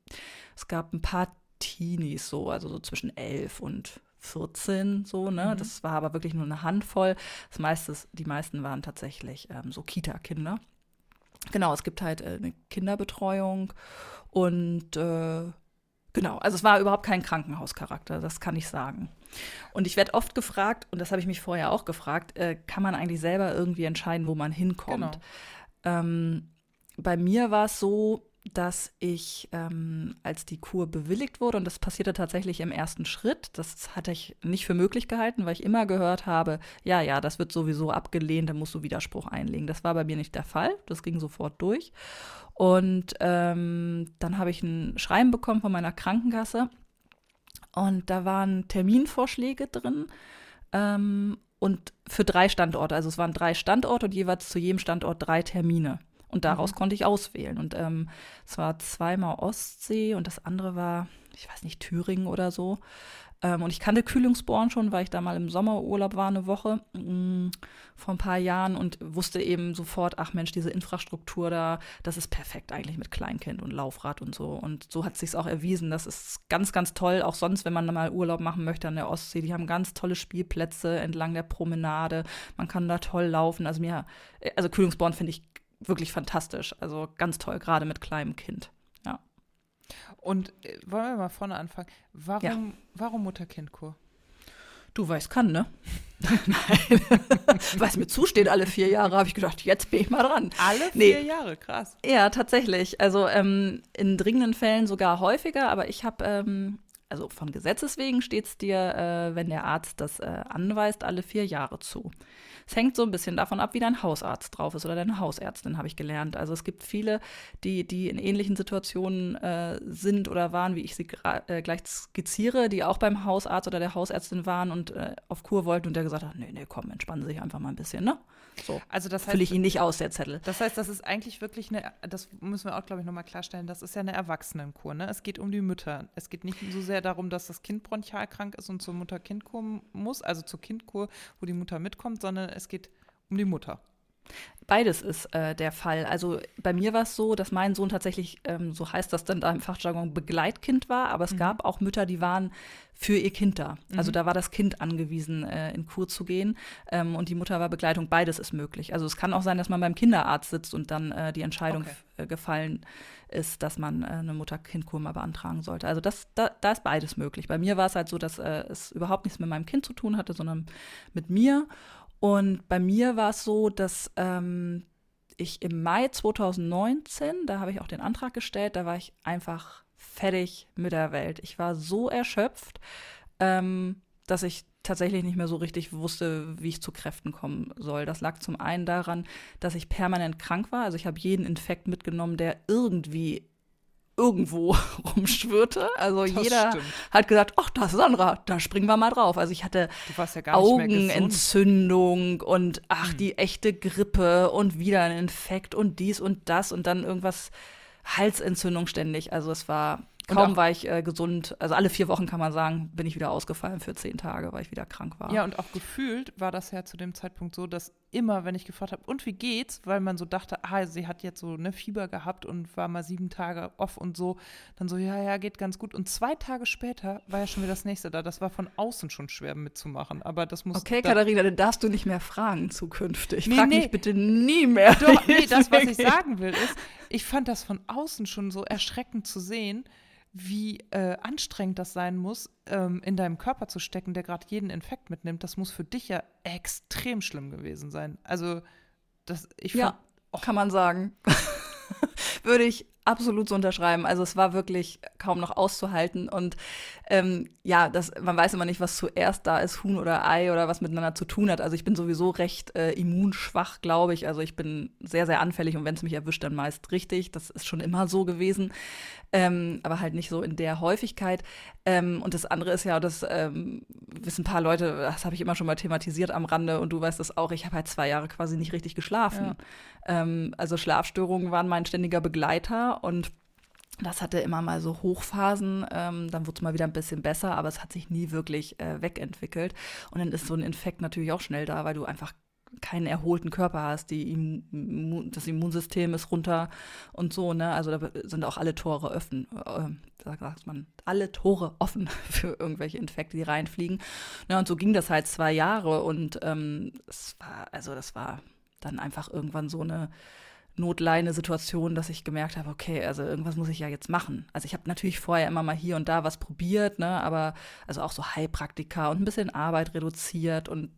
es gab ein paar Teenies, so, also so zwischen elf und 14 so, ne? Mhm. Das war aber wirklich nur eine Handvoll. Das meiste, die meisten waren tatsächlich ähm, so Kita-Kinder. Genau, es gibt halt äh, eine Kinderbetreuung und äh, Genau, also es war überhaupt kein Krankenhauscharakter, das kann ich sagen. Und ich werde oft gefragt, und das habe ich mich vorher auch gefragt, äh, kann man eigentlich selber irgendwie entscheiden, wo man hinkommt? Genau. Ähm, bei mir war es so, dass ich, ähm, als die Kur bewilligt wurde, und das passierte tatsächlich im ersten Schritt, das hatte ich nicht für möglich gehalten, weil ich immer gehört habe, ja, ja, das wird sowieso abgelehnt, da musst du Widerspruch einlegen. Das war bei mir nicht der Fall, das ging sofort durch. Und ähm, dann habe ich ein Schreiben bekommen von meiner Krankenkasse und da waren Terminvorschläge drin. Ähm, und für drei Standorte, also es waren drei Standorte und jeweils zu jedem Standort drei Termine. Und daraus mhm. konnte ich auswählen. Und ähm, es war zweimal Ostsee und das andere war, ich weiß nicht, Thüringen oder so. Ähm, und ich kannte Kühlungsborn schon, weil ich da mal im Sommerurlaub war, eine Woche mh, mm, vor ein paar Jahren und wusste eben sofort, ach Mensch, diese Infrastruktur da, das ist perfekt eigentlich mit Kleinkind und Laufrad und so. Und so hat es sich auch erwiesen. Das ist ganz, ganz toll. Auch sonst, wenn man mal Urlaub machen möchte an der Ostsee, die haben ganz tolle Spielplätze entlang der Promenade. Man kann da toll laufen. Also mir, also Kühlungsborn finde ich wirklich fantastisch. Also ganz toll, gerade mit kleinem Kind. Ja. Und äh, wollen wir mal vorne anfangen? Warum, ja. warum Mutter-Kind-Kur? Du weißt, kann, ne? (laughs) Nein. Weil es mir zusteht, alle vier Jahre, habe ich gedacht, jetzt bin ich mal dran. Alle vier nee. Jahre, krass. Ja, tatsächlich. Also ähm, in dringenden Fällen sogar häufiger, aber ich habe, ähm, also von Gesetzes wegen steht es dir, äh, wenn der Arzt das äh, anweist, alle vier Jahre zu. Es hängt so ein bisschen davon ab, wie dein Hausarzt drauf ist oder deine Hausärztin, habe ich gelernt. Also es gibt viele, die, die in ähnlichen Situationen äh, sind oder waren, wie ich sie äh, gleich skizziere, die auch beim Hausarzt oder der Hausärztin waren und äh, auf Kur wollten und der gesagt hat, nee, nee, komm, entspannen Sie sich einfach mal ein bisschen, ne? So. Also das heißt, fülle ich ihn nicht aus, der Zettel. Das heißt, das ist eigentlich wirklich eine, das müssen wir auch, glaube ich, nochmal klarstellen, das ist ja eine Erwachsenenkur. Ne? Es geht um die Mütter. Es geht nicht so sehr darum, dass das Kind bronchialkrank ist und zur Mutter-Kind-Kur muss, also zur Kindkur, wo die Mutter mitkommt, sondern es geht um die Mutter. Beides ist äh, der Fall. Also bei mir war es so, dass mein Sohn tatsächlich, ähm, so heißt das dann da im Fachjargon, Begleitkind war, aber es mhm. gab auch Mütter, die waren für ihr Kind da. Also mhm. da war das Kind angewiesen, äh, in Kur zu gehen ähm, und die Mutter war Begleitung. Beides ist möglich. Also es kann auch sein, dass man beim Kinderarzt sitzt und dann äh, die Entscheidung okay. Äh, gefallen ist, dass man äh, eine Mutter-Kind-Kur mal beantragen sollte. Also das, da, da, ist beides möglich. Bei mir war es halt so, dass äh, es überhaupt nichts mit meinem Kind zu tun hatte, sondern mit mir. Und bei mir war es so, dass ähm, ich im Mai 2019, da habe ich auch den Antrag gestellt, da war ich einfach fertig mit der Welt. Ich war so erschöpft, ähm, dass ich tatsächlich nicht mehr so richtig wusste, wie ich zu Kräften kommen soll. Das lag zum einen daran, dass ich permanent krank war. Also ich habe jeden Infekt mitgenommen, der irgendwie irgendwo (laughs) rumschwirrte. Also das jeder stimmt. hat gesagt, ach, das ist Sandra, da springen wir mal drauf. Also ich hatte ja Augenentzündung und ach, hm. die echte Grippe und wieder ein Infekt und dies und das und dann irgendwas Halsentzündung ständig. Also es war Kaum war ich äh, gesund, also alle vier Wochen kann man sagen, bin ich wieder ausgefallen für zehn Tage, weil ich wieder krank war. Ja, und auch gefühlt war das ja zu dem Zeitpunkt so, dass immer, wenn ich gefragt habe, und wie geht's, weil man so dachte, ah, sie hat jetzt so eine Fieber gehabt und war mal sieben Tage off und so, dann so, ja, ja, geht ganz gut. Und zwei Tage später war ja schon wieder das nächste da. Das war von außen schon schwer mitzumachen, aber das muss. Okay, Katharina, dann darfst du nicht mehr fragen zukünftig. Nee, Frag nee. mich bitte nie mehr. Doch, nee, das, was ich sagen will, ist, ich fand das von außen schon so erschreckend zu sehen, wie äh, anstrengend das sein muss, ähm, in deinem Körper zu stecken, der gerade jeden Infekt mitnimmt. Das muss für dich ja extrem schlimm gewesen sein. Also, das, ich fand, Ja, oh. kann man sagen. (laughs) Würde ich absolut so unterschreiben. Also es war wirklich kaum noch auszuhalten. Und ähm, ja, das, man weiß immer nicht, was zuerst da ist, Huhn oder Ei oder was miteinander zu tun hat. Also ich bin sowieso recht äh, immunschwach, glaube ich. Also ich bin sehr, sehr anfällig und wenn es mich erwischt, dann meist richtig. Das ist schon immer so gewesen. Ähm, aber halt nicht so in der Häufigkeit. Ähm, und das andere ist ja, das ähm, wissen ein paar Leute, das habe ich immer schon mal thematisiert am Rande und du weißt das auch, ich habe halt zwei Jahre quasi nicht richtig geschlafen. Ja. Ähm, also Schlafstörungen waren mein ständiger Begleiter und das hatte immer mal so Hochphasen, ähm, dann wurde es mal wieder ein bisschen besser, aber es hat sich nie wirklich äh, wegentwickelt. Und dann ist so ein Infekt natürlich auch schnell da, weil du einfach keinen erholten Körper hast, Immun das Immunsystem ist runter und so, ne? Also da sind auch alle Tore offen, äh, da sagt man, alle Tore offen (laughs) für irgendwelche Infekte, die reinfliegen. Ja, und so ging das halt zwei Jahre und ähm, es war, also das war dann einfach irgendwann so eine Notleine-Situation, dass ich gemerkt habe, okay, also irgendwas muss ich ja jetzt machen. Also ich habe natürlich vorher immer mal hier und da was probiert, ne, aber also auch so Heilpraktika und ein bisschen Arbeit reduziert und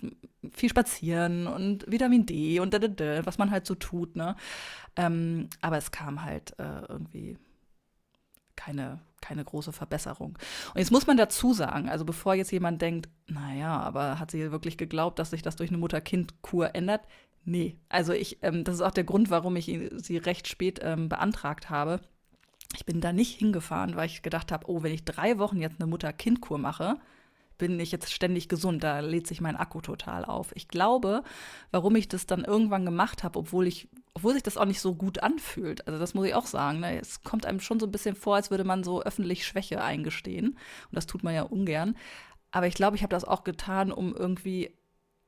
viel spazieren und Vitamin D und da, da, da, was man halt so tut, ne. Ähm, aber es kam halt äh, irgendwie keine, keine große Verbesserung. Und jetzt muss man dazu sagen, also bevor jetzt jemand denkt, naja, aber hat sie wirklich geglaubt, dass sich das durch eine Mutter-Kind-Kur ändert? Nee, also ich, ähm, das ist auch der Grund, warum ich sie recht spät ähm, beantragt habe. Ich bin da nicht hingefahren, weil ich gedacht habe, oh, wenn ich drei Wochen jetzt eine Mutter-Kind-Kur mache, bin ich jetzt ständig gesund, da lädt sich mein Akku total auf. Ich glaube, warum ich das dann irgendwann gemacht habe, obwohl ich, obwohl sich das auch nicht so gut anfühlt. Also das muss ich auch sagen. Ne? Es kommt einem schon so ein bisschen vor, als würde man so öffentlich Schwäche eingestehen. Und das tut man ja ungern. Aber ich glaube, ich habe das auch getan, um irgendwie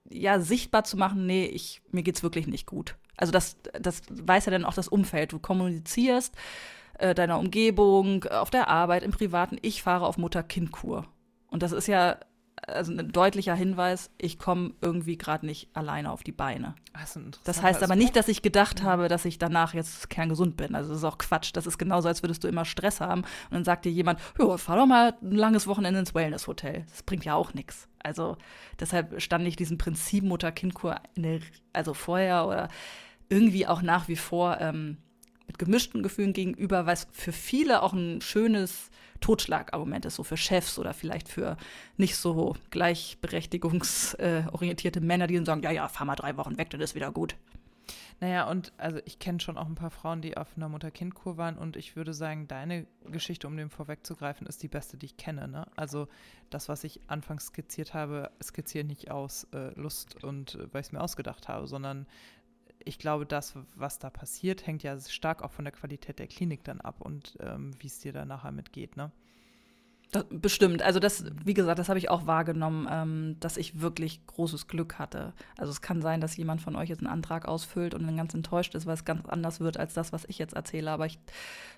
ja, sichtbar zu machen, nee, ich, mir geht's wirklich nicht gut. Also das, das weiß ja dann auch das Umfeld. Du kommunizierst äh, deiner Umgebung, auf der Arbeit, im Privaten, ich fahre auf Mutter-Kind-Kur. Und das ist ja also ein deutlicher Hinweis, ich komme irgendwie gerade nicht alleine auf die Beine. Das, das heißt aber nicht, dass ich gedacht habe, dass ich danach jetzt kerngesund bin. Also das ist auch Quatsch. Das ist genauso, als würdest du immer Stress haben und dann sagt dir jemand, ja, fahr doch mal ein langes Wochenende ins Wellness-Hotel. Das bringt ja auch nichts. Also deshalb stand ich diesem Prinzip Mutter-Kind-Kur also vorher oder irgendwie auch nach wie vor ähm, mit gemischten Gefühlen gegenüber, was für viele auch ein schönes Totschlagargument ist, so für Chefs oder vielleicht für nicht so gleichberechtigungsorientierte Männer, die dann sagen, ja, ja, fahr mal drei Wochen weg, dann ist wieder gut. Naja, und also ich kenne schon auch ein paar Frauen, die auf einer Mutter-Kind-Kur waren und ich würde sagen, deine Geschichte, um dem vorwegzugreifen, ist die beste, die ich kenne. Ne? Also das, was ich anfangs skizziert habe, skizziere nicht aus äh, Lust und äh, weil ich es mir ausgedacht habe, sondern ich glaube, das, was da passiert, hängt ja stark auch von der Qualität der Klinik dann ab und ähm, wie es dir da nachher mitgeht, ne? Das, bestimmt. Also das, wie gesagt, das habe ich auch wahrgenommen, ähm, dass ich wirklich großes Glück hatte. Also es kann sein, dass jemand von euch jetzt einen Antrag ausfüllt und dann ganz enttäuscht ist, weil es ganz anders wird als das, was ich jetzt erzähle. Aber ich,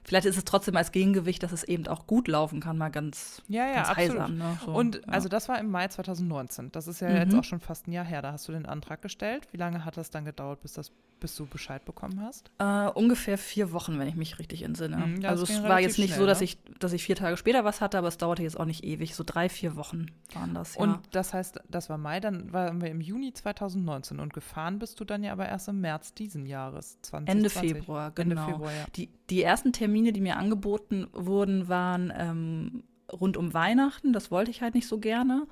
vielleicht ist es trotzdem als Gegengewicht, dass es eben auch gut laufen kann, mal ganz, ja, ja, ganz absolut. Ne? So, und ja. also das war im Mai 2019. Das ist ja Mhm. jetzt auch schon fast ein Jahr her. Da hast du den Antrag gestellt. Wie lange hat das dann gedauert, bis, das, bis du Bescheid bekommen hast? Äh, ungefähr vier Wochen, wenn ich mich richtig entsinne. Mhm, also es war jetzt nicht schnell, so, dass ne? ich, dass ich vier Tage später was hatte, aber es dauerte jetzt auch nicht ewig. So drei, vier Wochen waren das, ja. Und das heißt, das war Mai, dann waren wir im Juni 2019 und gefahren bist du dann ja aber erst im März diesen Jahres, 2020. Ende Februar, genau. Ende Februar, ja. Die, die ersten Termine, die mir angeboten wurden, waren ähm, rund um Weihnachten. Das wollte ich halt nicht so gerne.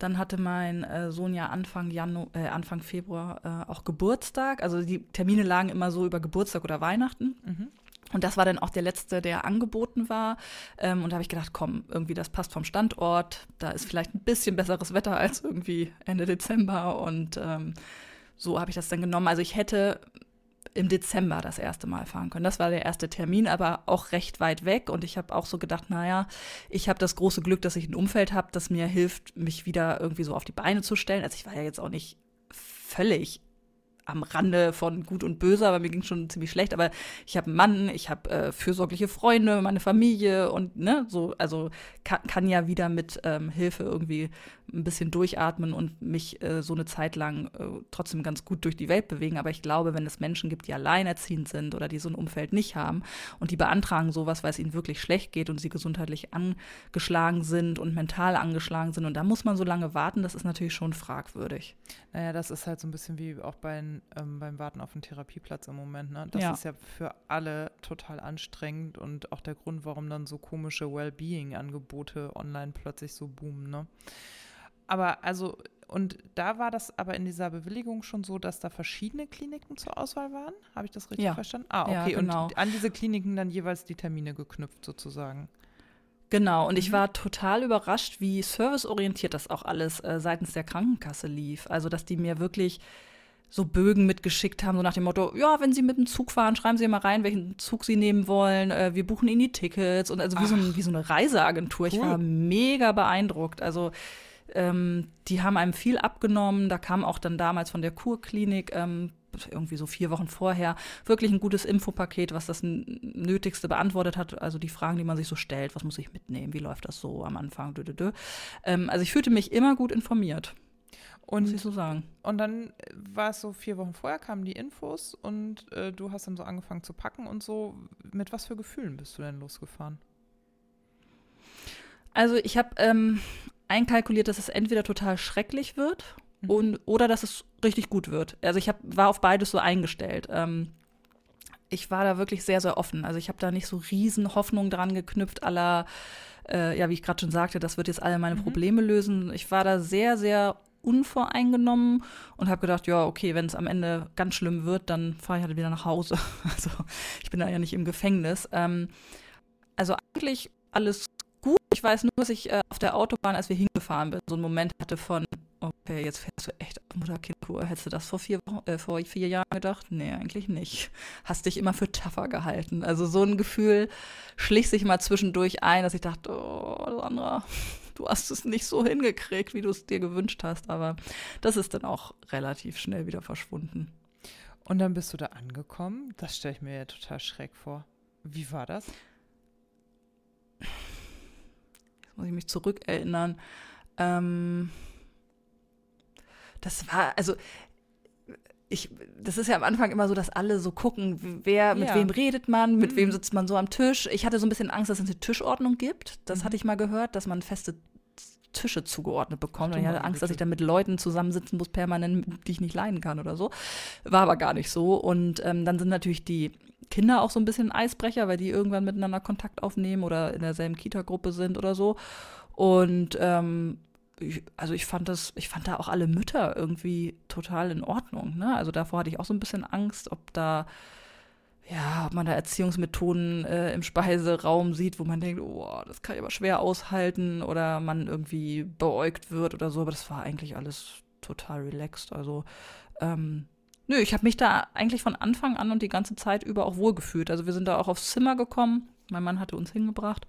Dann hatte mein äh, Sohn ja Anfang, Janu äh, Anfang Februar äh, auch Geburtstag. Also die Termine lagen immer so über Geburtstag oder Weihnachten. Mhm. Und das war dann auch der letzte, der angeboten war. Ähm, und da habe ich gedacht, komm, irgendwie das passt vom Standort. Da ist vielleicht ein bisschen besseres Wetter als irgendwie Ende Dezember. Und ähm, so habe ich das dann genommen. Also ich hätte im Dezember das erste Mal fahren können. Das war der erste Termin, aber auch recht weit weg. Und ich habe auch so gedacht, naja, ich habe das große Glück, dass ich ein Umfeld habe, das mir hilft, mich wieder irgendwie so auf die Beine zu stellen. Also ich war ja jetzt auch nicht völlig am Rande von Gut und Böse, aber mir ging schon ziemlich schlecht. Aber ich habe einen Mann, ich habe äh, fürsorgliche Freunde, meine Familie und ne, so, also kann, kann ja wieder mit ähm, Hilfe irgendwie ein bisschen durchatmen und mich äh, so eine Zeit lang äh, trotzdem ganz gut durch die Welt bewegen. Aber ich glaube, wenn es Menschen gibt, die alleinerziehend sind oder die so ein Umfeld nicht haben und die beantragen sowas, weil es ihnen wirklich schlecht geht und sie gesundheitlich angeschlagen sind und mental angeschlagen sind und da muss man so lange warten, das ist natürlich schon fragwürdig. Naja, das ist halt so ein bisschen wie auch bei, ähm, beim Warten auf einen Therapieplatz im Moment. Ne? Das Ja. ist ja für alle total anstrengend und auch der Grund, warum dann so komische Wellbeing-Angebote online plötzlich so boomen. Ne? Aber also, und da war das aber in dieser Bewilligung schon so, dass da verschiedene Kliniken zur Auswahl waren? Habe ich das richtig Ja. verstanden? Ah, Ja, okay. genau. Und an diese Kliniken dann jeweils die Termine geknüpft sozusagen. Genau, und ich Mhm. war total überrascht, wie serviceorientiert das auch alles äh, seitens der Krankenkasse lief. Also, dass die mir wirklich so Bögen mitgeschickt haben, so nach dem Motto, ja, wenn Sie mit dem Zug fahren, schreiben Sie mal rein, welchen Zug Sie nehmen wollen. Äh, wir buchen Ihnen die Tickets. Und also wie so, ein, wie so eine Reiseagentur. Ich Cool. war mega beeindruckt. Also ähm, die haben einem viel abgenommen. Da kam auch dann damals von der Kurklinik ähm, irgendwie so vier Wochen vorher wirklich ein gutes Infopaket, was das Nötigste beantwortet hat. Also die Fragen, die man sich so stellt, was muss ich mitnehmen, wie läuft das so am Anfang, dö, dö, dö. Ähm, also ich fühlte mich immer gut informiert, muss ich Und, so sagen. und dann war es so vier Wochen vorher, kamen die Infos und äh, du hast dann so angefangen zu packen und so. Mit was für Gefühlen bist du denn losgefahren? Also ich habe ähm, einkalkuliert, dass es entweder total schrecklich wird Mhm. und, oder dass es richtig gut wird. Also ich hab, war auf beides so eingestellt. Ähm, ich war da wirklich sehr, sehr offen. Also ich habe da nicht so riesen Hoffnung dran geknüpft, aller, äh, ja, wie ich gerade schon sagte, das wird jetzt alle meine Mhm. Probleme lösen. Ich war da sehr, sehr unvoreingenommen und habe gedacht, ja, okay, wenn es am Ende ganz schlimm wird, dann fahre ich halt wieder nach Hause. (laughs) Also ich bin da ja nicht im Gefängnis. Ähm, also eigentlich alles gut. Ich weiß nur, dass ich äh, auf der Autobahn, als wir hingefahren sind, so einen Moment hatte von, okay, jetzt fährst du echt auf Mutter-Kind-Kur. Hättest du das vor vier, äh, vor vier Jahren gedacht? Nee, eigentlich nicht. Hast dich immer für tougher gehalten. Also so ein Gefühl schlich sich mal zwischendurch ein, dass ich dachte, oh, Sandra, du hast es nicht so hingekriegt, wie du es dir gewünscht hast. Aber das ist dann auch relativ schnell wieder verschwunden. Und dann bist du da angekommen. Das stelle ich mir ja total schräg vor. Wie war das? Jetzt muss ich mich zurückerinnern. Ähm, das war, also ich, das ist ja am Anfang immer so, dass alle so gucken, wer, mit Ja. wem redet man, mit Mhm. wem sitzt man so am Tisch. Ich hatte so ein bisschen Angst, dass es eine Tischordnung gibt. Das Mhm. hatte ich mal gehört, dass man feste Tische zugeordnet. Ach du und ich hatte Angst, dass ich dann mit Leuten zusammensitzen muss, permanent, die ich nicht leiden kann oder so. War aber gar nicht so. Und ähm, dann sind natürlich die Kinder auch so ein bisschen Eisbrecher, weil die irgendwann miteinander Kontakt aufnehmen oder in derselben Kita-Gruppe sind oder so. Und ähm, ich, also ich fand das, ich fand da auch alle Mütter irgendwie total in Ordnung. Ne? Also davor hatte ich auch so ein bisschen Angst, ob da, ja, ob man da Erziehungsmethoden äh, im Speiseraum sieht, wo man denkt, oh, das kann ich aber schwer aushalten oder man irgendwie beäugt wird oder so. Aber das war eigentlich alles total relaxed. Also ähm, nö, ich habe mich da eigentlich von Anfang an und die ganze Zeit über auch wohlgefühlt. Also wir sind da auch aufs Zimmer gekommen. Mein Mann hatte uns hingebracht.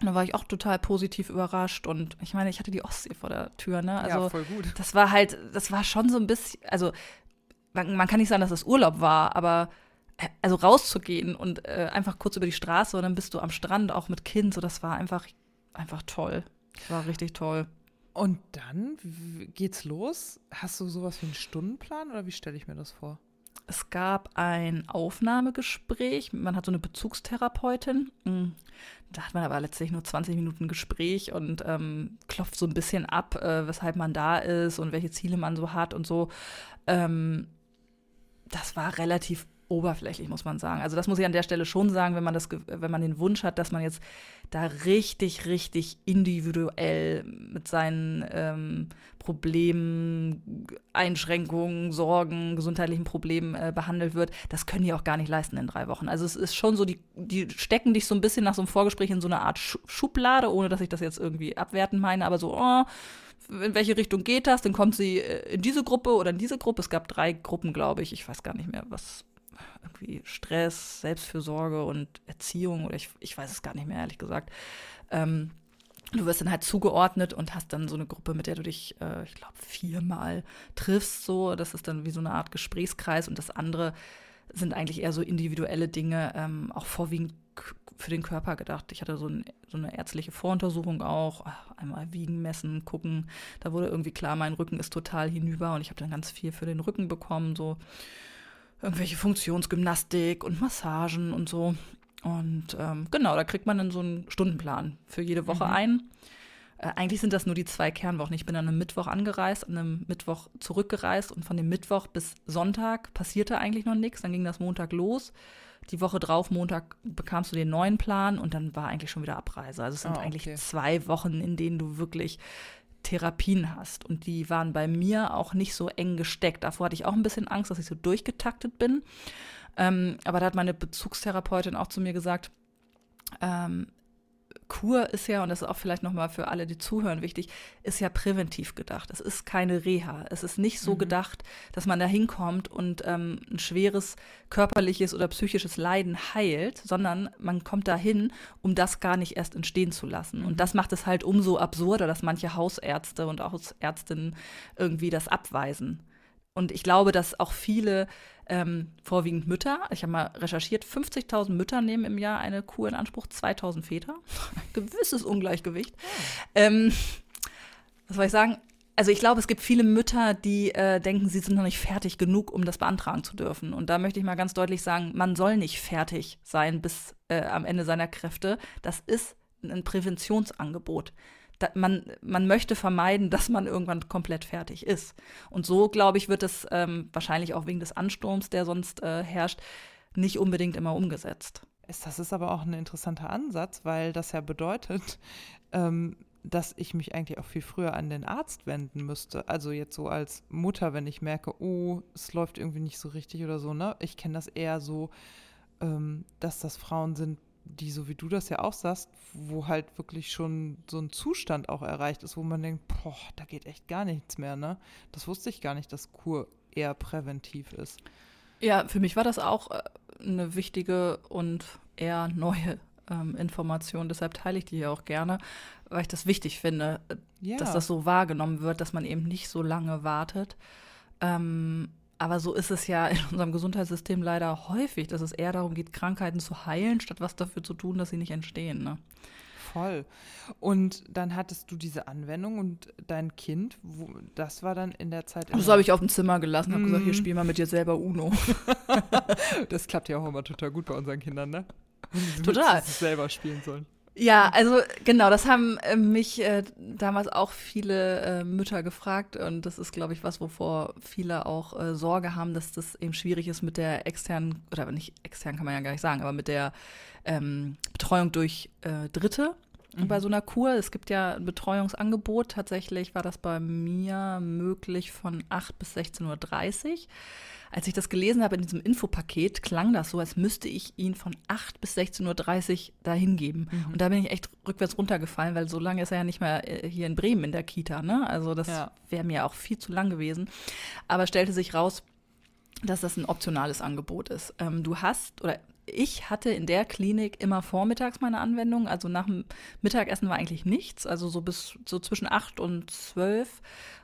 Und da war ich auch total positiv überrascht. Und ich meine, ich hatte die Ostsee vor der Tür, ne? Also, ja, voll gut. Das war halt, das war schon so ein bisschen, also man, man kann nicht sagen, dass das Urlaub war, aber also rauszugehen und äh, einfach kurz über die Straße und dann bist du am Strand auch mit Kind, so das war einfach, einfach toll. Das war richtig toll. Und dann geht's los. Hast du sowas wie einen Stundenplan oder wie stelle ich mir das vor? Es gab ein Aufnahmegespräch. Man hat so eine Bezugstherapeutin. Hm, da hat man aber letztlich nur 20 Minuten Gespräch und ähm, klopft so ein bisschen ab, äh, weshalb man da ist und welche Ziele man so hat und so. Ähm, das war relativ oberflächlich, muss man sagen. Also das muss ich an der Stelle schon sagen, wenn man das, wenn man den Wunsch hat, dass man jetzt da richtig, richtig individuell mit seinen ähm, Problemen, Einschränkungen, Sorgen, gesundheitlichen Problemen äh, behandelt wird, das können die auch gar nicht leisten in drei Wochen. Also es ist schon so, die, die stecken dich so ein bisschen nach so einem Vorgespräch in so eine Art Schublade, ohne dass ich das jetzt irgendwie abwerten meine, aber so, oh, in welche Richtung geht das? Dann kommt sie äh, in diese Gruppe oder in diese Gruppe. Es gab drei Gruppen, glaube ich. Ich weiß gar nicht mehr, was irgendwie Stress, Selbstfürsorge und Erziehung oder ich, ich weiß es gar nicht mehr, ehrlich gesagt. Ähm, du wirst dann halt zugeordnet und hast dann so eine Gruppe, mit der du dich, äh, ich glaube, viermal triffst. So, das ist dann wie so eine Art Gesprächskreis und das andere sind eigentlich eher so individuelle Dinge, ähm, auch vorwiegend für den Körper gedacht. Ich hatte so, ein, so, eine ärztliche Voruntersuchung auch, einmal wiegen, messen, gucken. Da wurde irgendwie klar, mein Rücken ist total hinüber und ich habe dann ganz viel für den Rücken bekommen, so irgendwelche Funktionsgymnastik und Massagen und so. Und ähm, genau, da kriegt man dann so einen Stundenplan für jede Woche mhm. ein. Äh, eigentlich sind das nur die zwei Kernwochen. Ich bin an einem Mittwoch angereist, an einem Mittwoch zurückgereist und von dem Mittwoch bis Sonntag passierte eigentlich noch nichts. Dann ging das Montag los. Die Woche drauf, Montag, bekamst du den neuen Plan und dann war eigentlich schon wieder Abreise. Also es sind oh, okay. eigentlich zwei Wochen, in denen du wirklich Therapien hast. Und die waren bei mir auch nicht so eng gesteckt. Davor hatte ich auch ein bisschen Angst, dass ich so durchgetaktet bin. Ähm, aber da hat meine Bezugstherapeutin auch zu mir gesagt, ähm, Kur ist ja, und das ist auch vielleicht nochmal für alle, die zuhören, wichtig, ist ja präventiv gedacht. Es ist keine Reha. Es ist nicht so mhm. gedacht, dass man da hinkommt und ähm, ein schweres körperliches oder psychisches Leiden heilt, sondern man kommt dahin, um das gar nicht erst entstehen zu lassen. Mhm. Und das macht es halt umso absurder, dass manche Hausärzte und auch Ärztinnen irgendwie das abweisen. Und ich glaube, dass auch viele, ähm, vorwiegend Mütter, ich habe mal recherchiert, 50.000 Mütter nehmen im Jahr eine Kur in Anspruch, 2.000 Väter. Ein (laughs) gewisses Ungleichgewicht. Ähm, was soll ich sagen? Also ich glaube, es gibt viele Mütter, die äh, denken, sie sind noch nicht fertig genug, um das beantragen zu dürfen. Und da möchte ich mal ganz deutlich sagen, man soll nicht fertig sein bis äh, am Ende seiner Kräfte. Das ist ein Präventionsangebot da, man, man möchte vermeiden, dass man irgendwann komplett fertig ist. Und so, glaube ich, wird es ähm, wahrscheinlich auch wegen des Ansturms, der sonst äh, herrscht, nicht unbedingt immer umgesetzt. Das ist aber auch ein interessanter Ansatz, weil das ja bedeutet, (laughs) ähm, dass ich mich eigentlich auch viel früher an den Arzt wenden müsste. Also jetzt so als Mutter, wenn ich merke, oh, es läuft irgendwie nicht so richtig oder so, ne? Ich kenne das eher so, ähm, dass das Frauen sind, die, so wie du das ja auch sagst, wo halt wirklich schon so ein Zustand auch erreicht ist, wo man denkt, boah, da geht echt gar nichts mehr, ne? Das wusste ich gar nicht, dass Kur eher präventiv ist. Ja, für mich war das auch äh, eine wichtige und eher neue ähm, Information. Deshalb teile ich die hier auch gerne, weil ich das wichtig finde, äh, ja. dass das so wahrgenommen wird, dass man eben nicht so lange wartet. Ähm, aber so ist es ja in unserem Gesundheitssystem leider häufig, dass es eher darum geht, Krankheiten zu heilen, statt was dafür zu tun, dass sie nicht entstehen. Ne? Voll. Und dann hattest du diese Anwendung und dein Kind, wo, das war dann in der Zeit. Das habe ich auf dem Zimmer gelassen, habe mm. gesagt, hier mhm. spiel mal mit dir selber Uno. (laughs) das klappt ja auch immer total gut bei unseren Kindern, ne? Total. selber spielen sollen. Ja, also genau, das haben äh, mich äh, damals auch viele äh, Mütter gefragt und das ist, glaube ich, was, wovor viele auch äh, Sorge haben, dass das eben schwierig ist mit der externen, oder nicht extern kann man ja gar nicht sagen, aber mit der ähm, Betreuung durch äh, Dritte mhm. bei so einer Kur. Es gibt ja ein Betreuungsangebot. Tatsächlich war das bei mir möglich von 8 bis 16.30 Uhr als ich das gelesen habe in diesem Infopaket, klang das so, als müsste ich ihn von 8 bis 16.30 Uhr dahin geben. Mhm. Und da bin ich echt rückwärts runtergefallen, weil so lange ist er ja nicht mehr äh, hier in Bremen in der Kita. Ne? Also das ja. wäre mir auch viel zu lang gewesen. Aber stellte sich raus, dass das ein optionales Angebot ist. Ähm, du hast, oder ich hatte in der Klinik immer vormittags meine Anwendung. Also nach dem Mittagessen war eigentlich nichts. Also so bis so zwischen acht und zwölf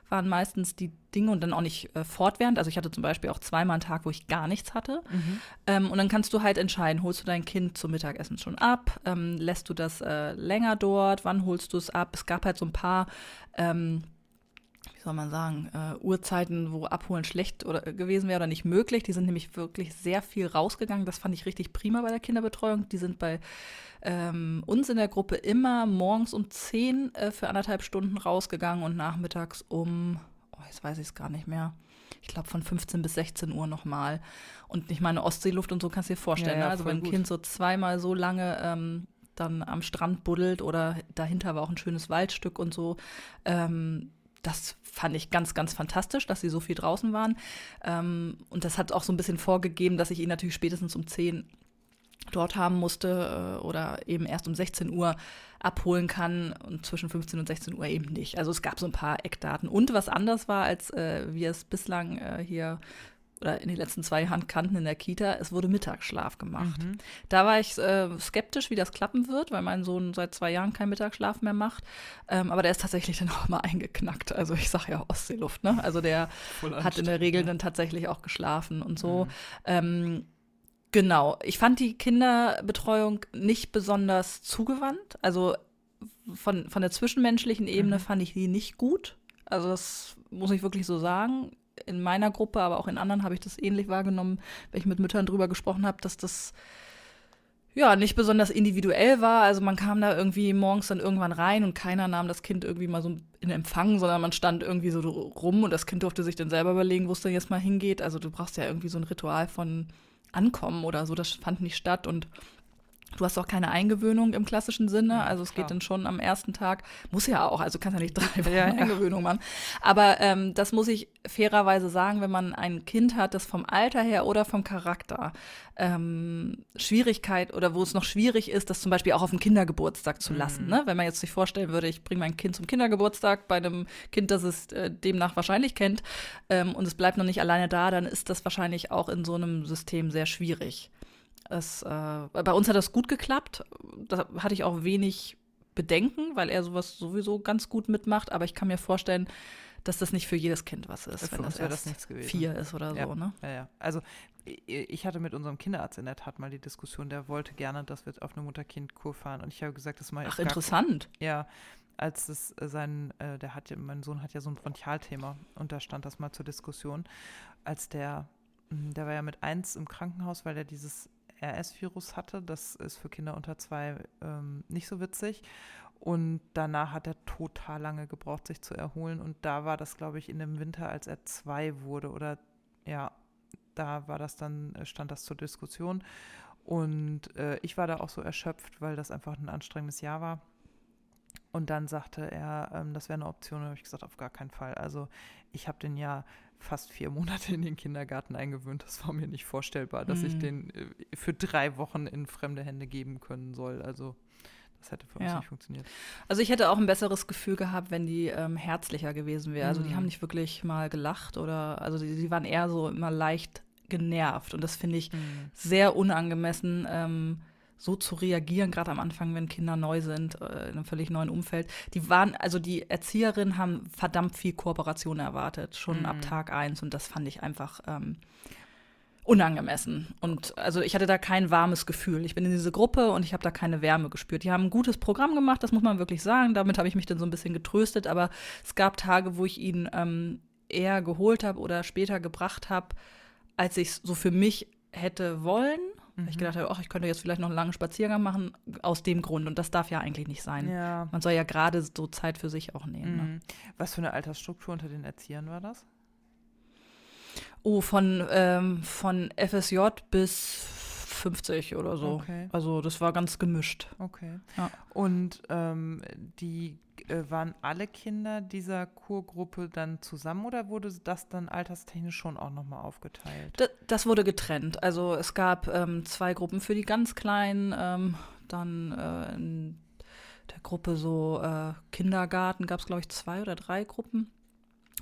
waren meistens die Dinge und dann auch nicht äh, fortwährend. Also ich hatte zum Beispiel auch zweimal einen Tag, wo ich gar nichts hatte. Mhm. Ähm, und dann kannst du halt entscheiden, holst du dein Kind zum Mittagessen schon ab, ähm, lässt du das äh, länger dort, wann holst du es ab. Es gab halt so ein paar ähm, wie soll man sagen, äh, Uhrzeiten, wo Abholen schlecht oder gewesen wäre oder nicht möglich. Die sind nämlich wirklich sehr viel rausgegangen. Das fand ich richtig prima bei der Kinderbetreuung. Die sind bei ähm, uns in der Gruppe immer morgens um 10 äh, für anderthalb Stunden rausgegangen und nachmittags um, oh, jetzt weiß ich es gar nicht mehr. Ich glaube von 15 bis 16 Uhr nochmal. Und ich meine, Ostseeluft und so kannst du dir vorstellen. Ja, ja, ne? Also wenn ein Kind so zweimal so lange ähm, dann am Strand buddelt oder dahinter war auch ein schönes Waldstück und so. Ähm, das fand ich ganz, ganz fantastisch, dass sie so viel draußen waren. Ähm, und das hat auch so ein bisschen vorgegeben, dass ich ihn natürlich spätestens um 10 dort haben musste äh, oder eben erst um 16 Uhr abholen kann und zwischen 15 und 16 Uhr eben nicht. Also es gab so ein paar Eckdaten. Und was anders war, als äh, wir es bislang äh, hier oder in den letzten zwei Jahren kannten in der Kita, es wurde Mittagsschlaf gemacht. Mhm. Da war ich äh, skeptisch, wie das klappen wird, weil mein Sohn seit zwei Jahren keinen Mittagsschlaf mehr macht. Ähm, aber der ist tatsächlich dann (laughs) auch mal eingeknackt. Also ich sage ja Ostseeluft, ne? Also der hat in der Regel dann tatsächlich auch geschlafen und so. Mhm. Ähm, genau. Ich fand die Kinderbetreuung nicht besonders zugewandt. Also von, von der zwischenmenschlichen Ebene mhm. fand ich die nicht gut. Also das muss ich wirklich so sagen in meiner Gruppe, aber auch in anderen habe ich das ähnlich wahrgenommen, wenn ich mit Müttern drüber gesprochen habe, dass das ja nicht besonders individuell war. Also man kam da irgendwie morgens dann irgendwann rein und keiner nahm das Kind irgendwie mal so in Empfang, sondern man stand irgendwie so rum und das Kind durfte sich dann selber überlegen, wo es denn jetzt mal hingeht. Also du brauchst ja irgendwie so ein Ritual von Ankommen oder so, das fand nicht statt und Du hast auch keine Eingewöhnung im klassischen Sinne. Also es geht dann schon am ersten Tag. Muss ja auch, also kannst ja nicht (laughs) drei Wochen ja, Eingewöhnung machen. Aber ähm, das muss ich fairerweise sagen, wenn man ein Kind hat, das vom Alter her oder vom Charakter ähm, Schwierigkeit oder wo es noch schwierig ist, das zum Beispiel auch auf dem Kindergeburtstag zu lassen. Mhm. Ne? Wenn man jetzt sich vorstellen würde, ich bringe mein Kind zum Kindergeburtstag bei einem Kind, das es äh, demnach wahrscheinlich kennt ähm, und es bleibt noch nicht alleine da, dann ist das wahrscheinlich auch in so einem System sehr schwierig. Es, äh, bei uns hat das gut geklappt. Da hatte ich auch wenig Bedenken, weil er sowas sowieso ganz gut mitmacht. Aber ich kann mir vorstellen, dass das nicht für jedes Kind was ist, für wenn das, erst das vier ist oder ja. so. Ne? Ja, ja. Also ich hatte mit unserem Kinderarzt in der Tat mal die Diskussion, der wollte gerne, dass wir auf eine Mutter-Kind-Kur fahren. Und ich habe gesagt, das ich Ach, interessant. Ja, als es äh, sein, äh, der hat ja, mein Sohn hat ja so ein Bronchialthema und da stand das mal zur Diskussion, als der, hm, der war ja mit eins im Krankenhaus, weil er dieses RS-Virus hatte. Das ist für Kinder unter zwei ähm, nicht so witzig. Und danach hat er total lange gebraucht, sich zu erholen. Und da war das, glaube ich, in dem Winter, als er zwei wurde. Oder ja, da war das dann, äh, stand das zur Diskussion. Und äh, ich war da auch so erschöpft, weil das einfach ein anstrengendes Jahr war. Und dann sagte er, ähm, das wäre eine Option. Und habe ich gesagt, auf gar keinen Fall. Also ich habe den ja fast vier Monate in den Kindergarten eingewöhnt. Das war mir nicht vorstellbar, dass mhm. ich den äh, für drei Wochen in fremde Hände geben können soll. Also das hätte für uns ja. nicht funktioniert. Also ich hätte auch ein besseres Gefühl gehabt, wenn die ähm, herzlicher gewesen wäre. Also die mhm. haben nicht wirklich mal gelacht oder also die, die waren eher so immer leicht genervt. Und das finde ich mhm. sehr unangemessen. Ähm, so zu reagieren, gerade am Anfang, wenn Kinder neu sind, äh, in einem völlig neuen Umfeld. Die waren, also die Erzieherinnen haben verdammt viel Kooperation erwartet, schon mhm. ab Tag eins. Und das fand ich einfach ähm, unangemessen. Und also ich hatte da kein warmes Gefühl. Ich bin in diese Gruppe und ich habe da keine Wärme gespürt. Die haben ein gutes Programm gemacht, das muss man wirklich sagen. Damit habe ich mich dann so ein bisschen getröstet. Aber es gab Tage, wo ich ihn ähm, eher geholt habe oder später gebracht habe, als ich es so für mich hätte wollen. Mhm. Ich gedacht habe, ach, ich könnte jetzt vielleicht noch einen langen Spaziergang machen, aus dem Grund. Und das darf ja eigentlich nicht sein. Ja. Man soll ja gerade so Zeit für sich auch nehmen. Ne? Mhm. Ne? Was für eine Altersstruktur unter den Erziehern war das? Oh, von, ähm, von FSJ bis 50 oder so. Okay. Also das war ganz gemischt. Okay. Ja. Und ähm, die äh, waren alle Kinder dieser Kurgruppe dann zusammen oder wurde das dann alterstechnisch schon auch nochmal aufgeteilt? Das, das, wurde getrennt. Also es gab ähm, zwei Gruppen für die ganz Kleinen, ähm, dann äh, in der Gruppe so äh, Kindergarten gab es, glaube ich, zwei oder drei Gruppen.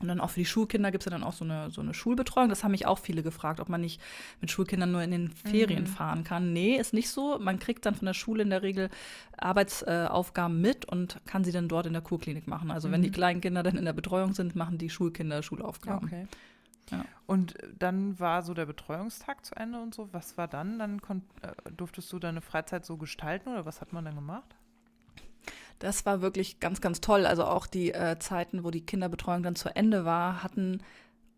Und dann auch für die Schulkinder gibt es ja dann auch so eine, so eine Schulbetreuung. Das haben mich auch viele gefragt, ob man nicht mit Schulkindern nur in den Ferien mhm. fahren kann. Nee, ist nicht so. Man kriegt dann von der Schule in der Regel Arbeitsaufgaben mit und kann sie dann dort in der Kurklinik machen. Also mhm. wenn die mhm. kleinen Kinder dann in der Betreuung sind, machen die Schulkinder Schulaufgaben. Okay. Ja. Und dann war so der Betreuungstag zu Ende und so. Was war dann? Dann äh, durftest du deine Freizeit so gestalten oder was hat man dann gemacht? Das war wirklich ganz, ganz toll. Also auch die äh, Zeiten, wo die Kinderbetreuung dann zu Ende war, hatten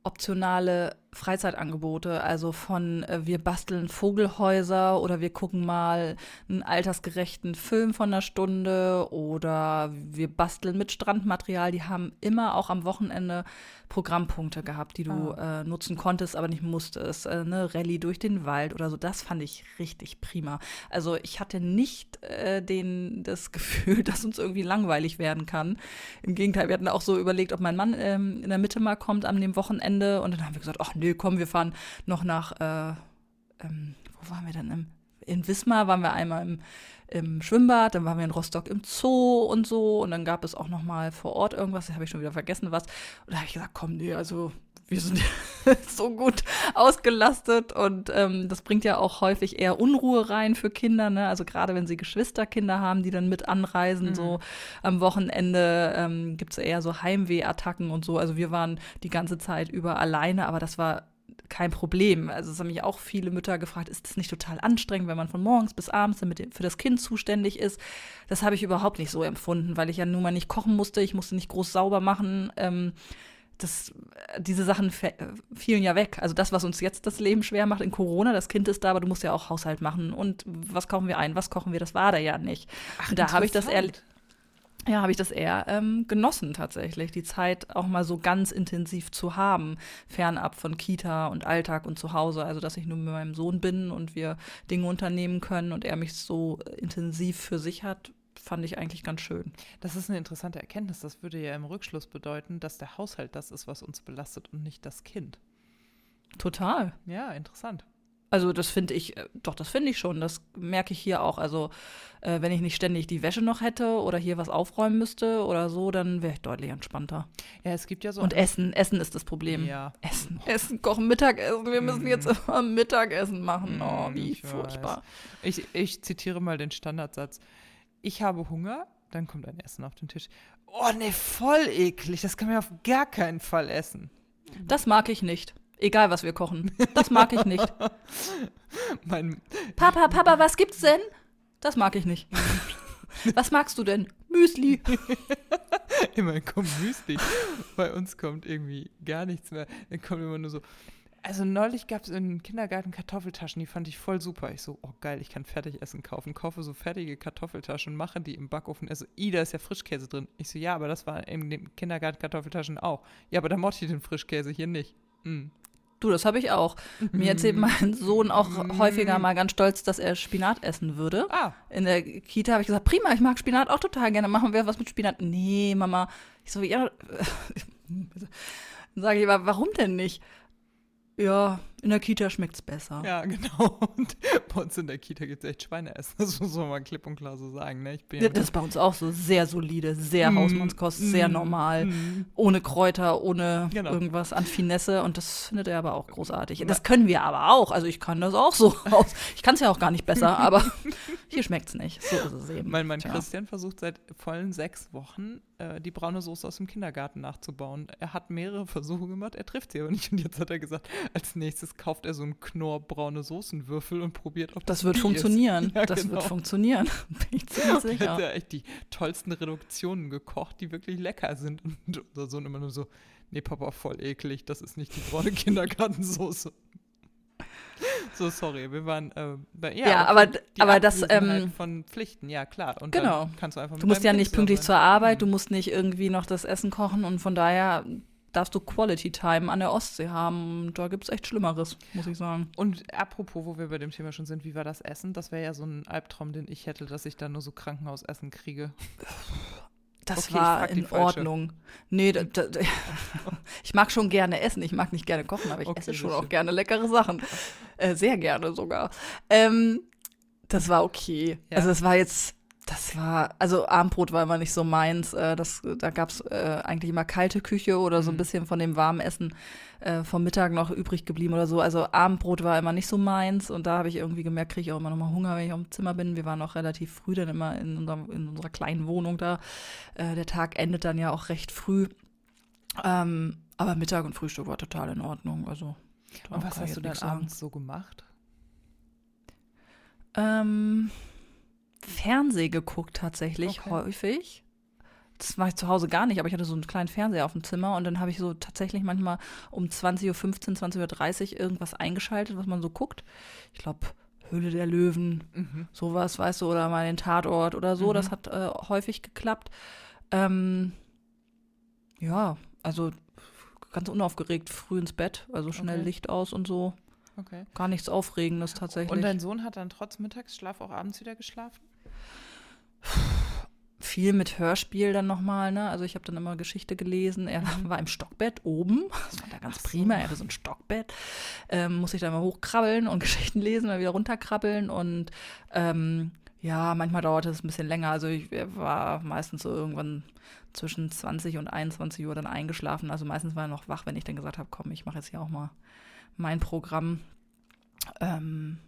optionale Freizeitangebote, also von äh, wir basteln Vogelhäuser oder wir gucken mal einen altersgerechten Film von einer Stunde oder wir basteln mit Strandmaterial. Die haben immer auch am Wochenende Programmpunkte gehabt, die du ah. äh, nutzen konntest, aber nicht musstest. Äh, ne? Rallye durch den Wald oder so. Das fand ich richtig prima. Also ich hatte nicht äh, den, das (laughs) Gefühl, dass uns irgendwie langweilig werden kann. Im Gegenteil, wir hatten auch so überlegt, ob mein Mann ähm, in der Mitte mal kommt an dem Wochenende und dann haben wir gesagt, ach nee, komm, wir fahren noch nach, äh, ähm, wo waren wir denn? Im, in Wismar waren wir einmal im, im Schwimmbad, dann waren wir in Rostock im Zoo und so und dann gab es auch noch mal vor Ort irgendwas, das habe ich schon wieder vergessen, was. Und da habe ich gesagt, komm, nee, also wir sind (laughs) so gut ausgelastet und ähm, das bringt ja auch häufig eher Unruhe rein für Kinder, ne? Also gerade wenn sie Geschwisterkinder haben, die dann mit anreisen, mhm. so am Wochenende ähm, gibt es eher so Heimwehattacken und so. Also wir waren die ganze Zeit über alleine, aber das war kein Problem. Also es haben mich auch viele Mütter gefragt, ist das nicht total anstrengend, wenn man von morgens bis abends damit für das Kind zuständig ist? Das habe ich überhaupt nicht so empfunden, weil ich ja nun mal nicht kochen musste, ich musste nicht groß sauber machen. Ähm, das, diese Sachen fielen ja weg. Also das, was uns jetzt das Leben schwer macht in Corona, das Kind ist da, aber du musst ja auch Haushalt machen. Und was kochen wir ein, was kochen wir, das war da ja nicht. Ach, da habe ich das eher ja, habe ich das eher ähm, genossen tatsächlich, die Zeit auch mal so ganz intensiv zu haben, fernab von Kita und Alltag und zu Hause. Also, dass ich nur mit meinem Sohn bin und wir Dinge unternehmen können und er mich so intensiv für sich hat, fand ich eigentlich ganz schön. Das ist eine interessante Erkenntnis. Das würde ja im Rückschluss bedeuten, dass der Haushalt das ist, was uns belastet und nicht das Kind. Total. Ja, interessant. Also das finde ich, äh, doch, das finde ich schon. Das merke ich hier auch. Also äh, wenn ich nicht ständig die Wäsche noch hätte oder hier was aufräumen müsste oder so, dann wäre ich deutlich entspannter. Ja, es gibt ja so. Und Essen, Essen ist das Problem. Ja. Essen, (laughs) Essen, kochen, Mittagessen. Wir müssen jetzt mm. immer Mittagessen machen. Oh, wie ich furchtbar. Ich, ich zitiere mal den Standardsatz. Ich habe Hunger, dann kommt ein Essen auf den Tisch. Oh, ne, voll eklig. Das kann man auf gar keinen Fall essen. Das mag ich nicht. Egal, was wir kochen. Das mag ich nicht. (laughs) mein Papa, Papa, was gibt's denn? Das mag ich nicht. (laughs) was magst du denn? Müsli. (laughs) Immerhin kommt Müsli. Bei uns kommt irgendwie gar nichts mehr. Dann kommt immer nur so. Also neulich gab es im Kindergarten Kartoffeltaschen, die fand ich voll super. Ich so, oh geil, ich kann Fertigessen kaufen. Kaufe so fertige Kartoffeltaschen, mache die im Backofen. Also, i, da ist ja Frischkäse drin. Ich so, ja, aber das war in den Kindergarten Kartoffeltaschen auch. Ja, aber da mochte ich den Frischkäse hier nicht. Mm. Du, das habe ich auch. Mir erzählt mein Sohn auch häufiger mal ganz stolz, dass er Spinat essen würde. Ah. In der Kita habe ich gesagt, prima, ich mag Spinat auch total gerne. Machen wir was mit Spinat? Nee, Mama. Ich so, ja. (laughs) Dann sage ich, aber warum denn nicht? Ja, in der Kita schmeckt es besser. Ja, genau. (laughs) Und bei uns in der Kita gibt es echt Schweineessen. Das muss man mal klipp und klar so sagen. Ne? Ich bin ja, das ist bei uns auch so sehr solide, sehr mm, Hausmannskost, mm, sehr normal. Mm. Ohne Kräuter, ohne genau. irgendwas an Finesse. Und das findet er aber auch großartig. Das können wir aber auch. Also ich kann das auch so (laughs) aus. Ich kann es ja auch gar nicht besser, aber (laughs) hier schmeckt es nicht. So ist es eben. Mein, mein Christian versucht seit vollen sechs Wochen äh, die braune Soße aus dem Kindergarten nachzubauen. Er hat mehrere Versuche gemacht, er trifft sie aber nicht. Und jetzt hat er gesagt, als nächstes kauft er so einen knorrbraune Soßenwürfel und probiert, ob das, das wird funktionieren. (laughs) Ja, das genau. wird funktionieren. (laughs) Bin ich ziemlich sicher. Er hat ja echt die tollsten Reduktionen gekocht, die wirklich lecker sind. Und unser Sohn immer nur so, nee, Papa, voll eklig, das ist nicht die braune (laughs) Kindergartensoße. So, sorry, wir waren äh, bei, ja, ja aber, aber das ähm, von Pflichten, ja klar. Und genau. kannst du einfach Du musst ja nicht pünktlich zur Arbeit, du mhm. musst nicht irgendwie noch das Essen kochen und von daher darfst du Quality Time an der Ostsee haben. Da gibt es echt Schlimmeres, muss ich sagen. Und apropos, wo wir bei dem Thema schon sind, wie war das Essen? Das wäre ja so ein Albtraum, den ich hätte, dass ich da nur so Krankenhausessen kriege. Das okay, war in Ordnung. Nee, da, da, (laughs) ich mag schon gerne essen. Ich mag nicht gerne kochen, aber ich okay, esse schon auch gerne leckere Sachen. Äh, sehr gerne sogar. Ähm, das war okay. Ja. Also es war jetzt Das war, also Abendbrot war immer nicht so meins. Äh, das, da gab es äh, eigentlich immer kalte Küche oder so ein Mhm. bisschen von dem warmen Essen äh, vom Mittag noch übrig geblieben oder so. Also Abendbrot war immer nicht so meins und da habe ich irgendwie gemerkt, kriege ich auch immer noch mal Hunger, wenn ich dem Zimmer bin. Wir waren noch relativ früh dann immer in, unserem, in unserer kleinen Wohnung da. Äh, der Tag endet dann ja auch recht früh. Ähm, aber Mittag und Frühstück war total in Ordnung. Also, Und was hast du dann abends so gemacht? Ähm, Fernseh geguckt tatsächlich Okay. häufig. Das mache ich zu Hause gar nicht, aber ich hatte so einen kleinen Fernseher auf dem Zimmer und dann habe ich so tatsächlich manchmal um 20.15 Uhr, 20.30 Uhr irgendwas eingeschaltet, was man so guckt. Ich glaube, Höhle der Löwen, Mhm. sowas, weißt du, oder mal den Tatort oder so. Mhm. Das hat äh, häufig geklappt. Ähm, ja, also ganz unaufgeregt früh ins Bett, also schnell Okay. Licht aus und so. Okay. Gar nichts Aufregendes tatsächlich. Und dein Sohn hat dann trotz Mittagsschlaf auch abends wieder geschlafen? Viel mit Hörspiel dann nochmal, ne? Also ich habe dann immer Geschichte gelesen. Er war im Stockbett oben. Das war da ganz so. prima. Er hatte so ein Stockbett. Ähm, muss ich dann mal hochkrabbeln und (laughs) Geschichten lesen, mal wieder runterkrabbeln. Und ähm, ja, manchmal dauerte es ein bisschen länger. Also ich war meistens so irgendwann zwischen 20 und 21 Uhr dann eingeschlafen. Also meistens war er noch wach, wenn ich dann gesagt habe, komm, ich mache jetzt hier auch mal mein Programm. Ähm,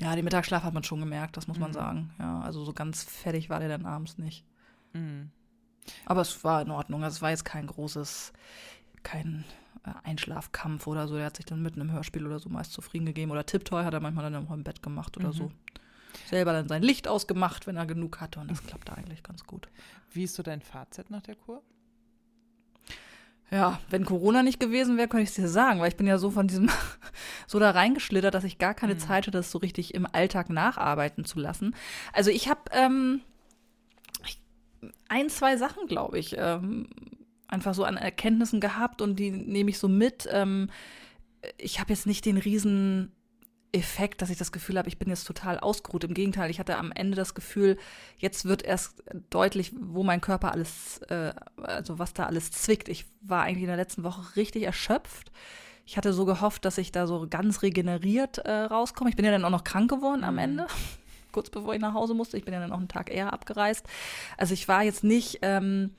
ja, den Mittagsschlaf hat man schon gemerkt, das muss man Mhm. sagen. Ja, also so ganz fertig war der dann abends nicht. Mhm. Aber es war in Ordnung. Also es war jetzt kein großes, kein äh, Einschlafkampf oder so. Der hat sich dann mitten im Hörspiel oder so meist zufrieden gegeben. Oder Tipptoy hat er manchmal dann auch im Bett gemacht oder Mhm. so. Selber dann sein Licht ausgemacht, wenn er genug hatte. Und das klappte eigentlich ganz gut. Wie ist so dein Fazit nach der Kur? Ja, wenn Corona nicht gewesen wäre, könnte ich es dir sagen, weil ich bin ja so von diesem, (laughs) so da reingeschlittert, dass ich gar keine Mhm. Zeit hatte, das so richtig im Alltag nacharbeiten zu lassen. Also ich habe ähm, ein, zwei Sachen, glaube ich, ähm, einfach so an Erkenntnissen gehabt und die nehme ich so mit. Ähm, ich habe jetzt nicht den riesen Effekt, dass ich das Gefühl habe, ich bin jetzt total ausgeruht. Im Gegenteil, ich hatte am Ende das Gefühl, jetzt wird erst deutlich, wo mein Körper alles, äh, also was da alles zwickt. Ich war eigentlich in der letzten Woche richtig erschöpft. Ich hatte so gehofft, dass ich da so ganz regeneriert äh, rauskomme. Ich bin ja dann auch noch krank geworden am Mhm. Ende, (laughs) kurz bevor ich nach Hause musste. Ich bin ja dann auch einen Tag eher abgereist. Also ich war jetzt nicht, ähm,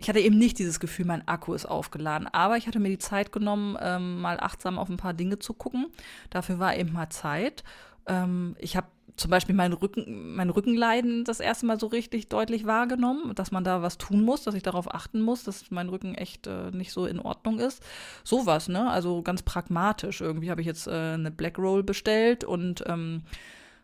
ich hatte eben nicht dieses Gefühl, mein Akku ist aufgeladen. Aber ich hatte mir die Zeit genommen, ähm, mal achtsam auf ein paar Dinge zu gucken. Dafür war eben mal Zeit. Ähm, ich habe zum Beispiel mein, Rücken, mein Rückenleiden das erste Mal so richtig deutlich wahrgenommen, dass man da was tun muss, dass ich darauf achten muss, dass mein Rücken echt äh, nicht so in Ordnung ist. Sowas, ne? Also ganz pragmatisch. Irgendwie habe ich jetzt äh, eine Black Roll bestellt und ähm,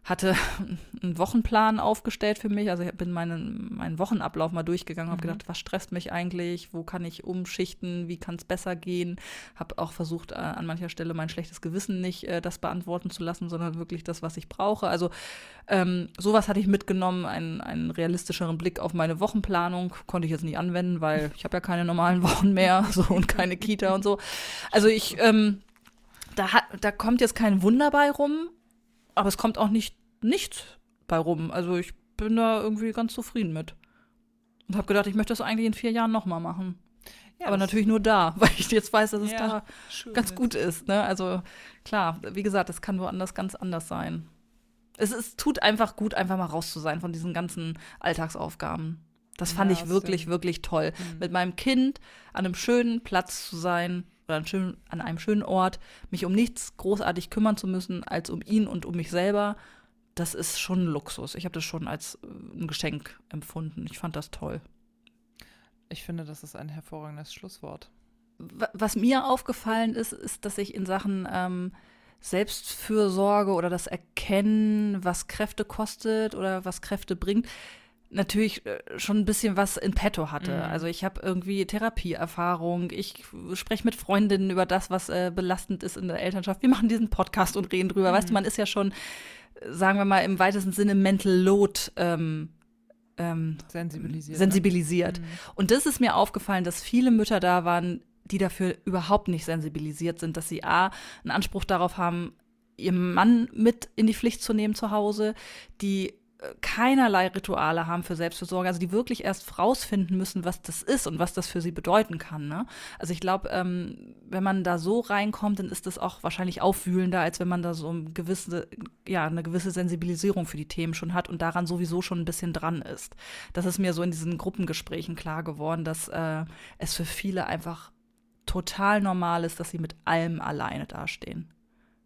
hatte (laughs) einen Wochenplan aufgestellt für mich. Also ich bin meinen, meinen Wochenablauf mal durchgegangen, habe Mhm. gedacht, was stresst mich eigentlich, wo kann ich umschichten, wie kann es besser gehen. Habe auch versucht, äh, an mancher Stelle mein schlechtes Gewissen nicht äh, das beantworten zu lassen, sondern wirklich das, was ich brauche. Also ähm, sowas hatte ich mitgenommen, einen, einen realistischeren Blick auf meine Wochenplanung. Konnte ich jetzt nicht anwenden, weil ich habe ja keine normalen Wochen mehr (laughs) so, und keine Kita und so. Also ich, ähm, da, hat, da kommt jetzt kein Wunder bei rum, aber es kommt auch nicht nichts bei rum. Also ich bin da irgendwie ganz zufrieden mit. Und habe gedacht, ich möchte das eigentlich in vier Jahren nochmal machen. Ja, aber natürlich nur da, (laughs) weil ich jetzt weiß, dass es Ja, da schön ganz gut ist. Ne? Also klar, wie gesagt, es kann woanders ganz anders sein. Es, es tut einfach gut, einfach mal raus zu sein von diesen ganzen Alltagsaufgaben. Das fand Ja, ich wirklich, stimmt. wirklich toll. Mhm. Mit meinem Kind an einem schönen Platz zu sein oder an, schön, an einem schönen Ort, mich um nichts großartig kümmern zu müssen, als um ihn und um mich selber. Das ist schon ein Luxus. Ich habe das schon als äh, ein Geschenk empfunden. Ich fand das toll. Ich finde, das ist ein hervorragendes Schlusswort. Wa- was mir aufgefallen ist, ist, dass ich in Sachen ähm, Selbstfürsorge oder das Erkennen, was Kräfte kostet oder was Kräfte bringt, natürlich äh, schon ein bisschen was in petto hatte. Mhm. Also ich habe irgendwie Therapieerfahrung, ich spreche mit Freundinnen über das, was äh, belastend ist in der Elternschaft. Wir machen diesen Podcast und reden drüber. Weißt du, Mhm. man ist ja schon, äh, sagen wir mal, im weitesten Sinne Mental Load ähm, ähm, Sensibilisiert. sensibilisiert. Ne? Mhm. Und das ist mir aufgefallen, dass viele Mütter da waren, die dafür überhaupt nicht sensibilisiert sind, dass sie A, einen Anspruch darauf haben, ihren Mann mit in die Pflicht zu nehmen zu Hause, die keinerlei Rituale haben für Selbstversorge, also die wirklich erst rausfinden müssen, was das ist und was das für sie bedeuten kann. Ne? Also ich glaube, ähm, wenn man da so reinkommt, dann ist das auch wahrscheinlich aufwühlender, als wenn man da so eine gewisse, ja, eine gewisse Sensibilisierung für die Themen schon hat und daran sowieso schon ein bisschen dran ist. Das ist mir so in diesen Gruppengesprächen klar geworden, dass äh, es für viele einfach total normal ist, dass sie mit allem alleine dastehen.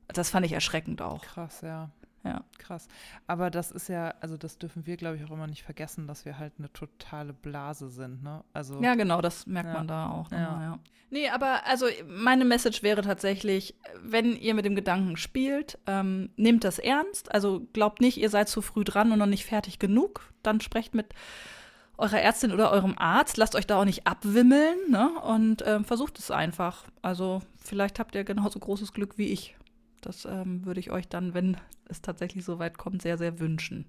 Das fand ich erschreckend auch. Krass, ja. Ja. Krass. Aber das ist ja, also das dürfen wir, glaube ich, auch immer nicht vergessen, dass wir halt eine totale Blase sind, ne? Also. Ja, genau, das merkt ja. man da auch. Ja. Nochmal, ja. Nee, aber also meine Message wäre tatsächlich, wenn ihr mit dem Gedanken spielt, ähm, nehmt das ernst. Also glaubt nicht, ihr seid zu früh dran und noch nicht fertig genug. Dann sprecht mit eurer Ärztin oder eurem Arzt. Lasst euch da auch nicht abwimmeln ne? und ähm, versucht es einfach. Also vielleicht habt ihr genauso großes Glück wie ich. Das ähm, würde ich euch dann, wenn es tatsächlich so weit kommt, sehr, sehr wünschen.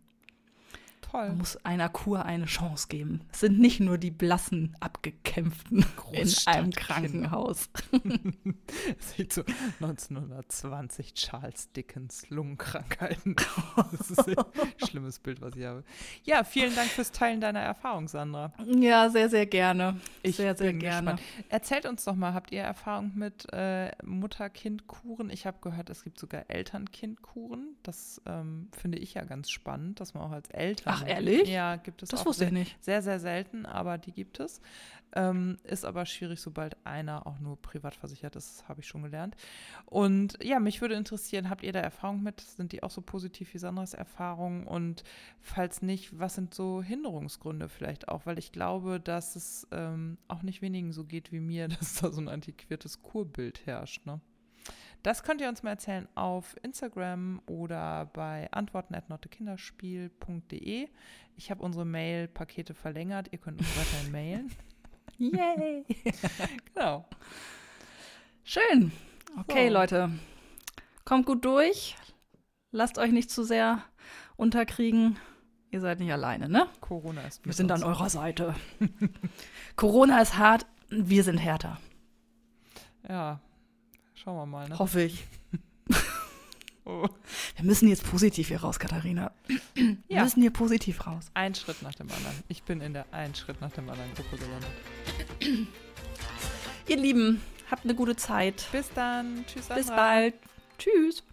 Toll. Man muss einer Kur eine Chance geben. Es sind nicht nur die blassen, abgekämpften in einem Krankenhaus. Sieht so 1920 Charles Dickens Lungenkrankheiten. (laughs) Das ist ein schlimmes Bild, was ich habe. Ja, vielen Dank fürs Teilen deiner Erfahrung, Sandra. Ja, sehr, sehr gerne. Ich sehr, sehr gerne. Gespannt. Erzählt uns doch mal, habt ihr Erfahrung mit äh, Mutter-Kind-Kuren? Ich habe gehört, es gibt sogar Eltern-Kind-Kuren. Das ähm, finde ich ja ganz spannend, dass man auch als Eltern Ach, ehrlich? Ja, gibt es Das auch wusste ich nicht. sehr, sehr selten, aber die gibt es. Ähm, ist aber schwierig, sobald einer auch nur privat versichert ist, habe ich schon gelernt. Und ja, mich würde interessieren, habt ihr da Erfahrung mit? Sind die auch so positiv wie Sandras Erfahrungen? Und falls nicht, was sind so Hinderungsgründe vielleicht auch? Weil ich glaube, dass es ähm, auch nicht wenigen so geht wie mir, (laughs) dass da so ein antiquiertes Kurbild herrscht. Ne? Das könnt ihr uns mal erzählen auf Instagram oder bei antworten at nottekinderspiel.de. Ich habe unsere Mail-Pakete verlängert. Ihr könnt uns weiterhin (laughs) mailen. Yay! (laughs) Genau. Schön. Okay, So. Leute. Kommt gut durch. Lasst euch nicht zu sehr unterkriegen. Ihr seid nicht alleine, ne? Corona ist Wir sind an eurer Seite. (laughs) Corona ist hart, wir sind härter. Ja, schauen wir mal. Ne? Hoffe ich. (laughs) Oh. Wir müssen jetzt positiv hier raus, Katharina. Wir Ja. müssen hier positiv raus. Ein Schritt nach dem anderen. Ich bin in der einen Schritt nach dem anderen Gruppe gelandet. Ihr Lieben, habt eine gute Zeit. Bis dann. Tschüss. Bis Sandra. bald. Tschüss.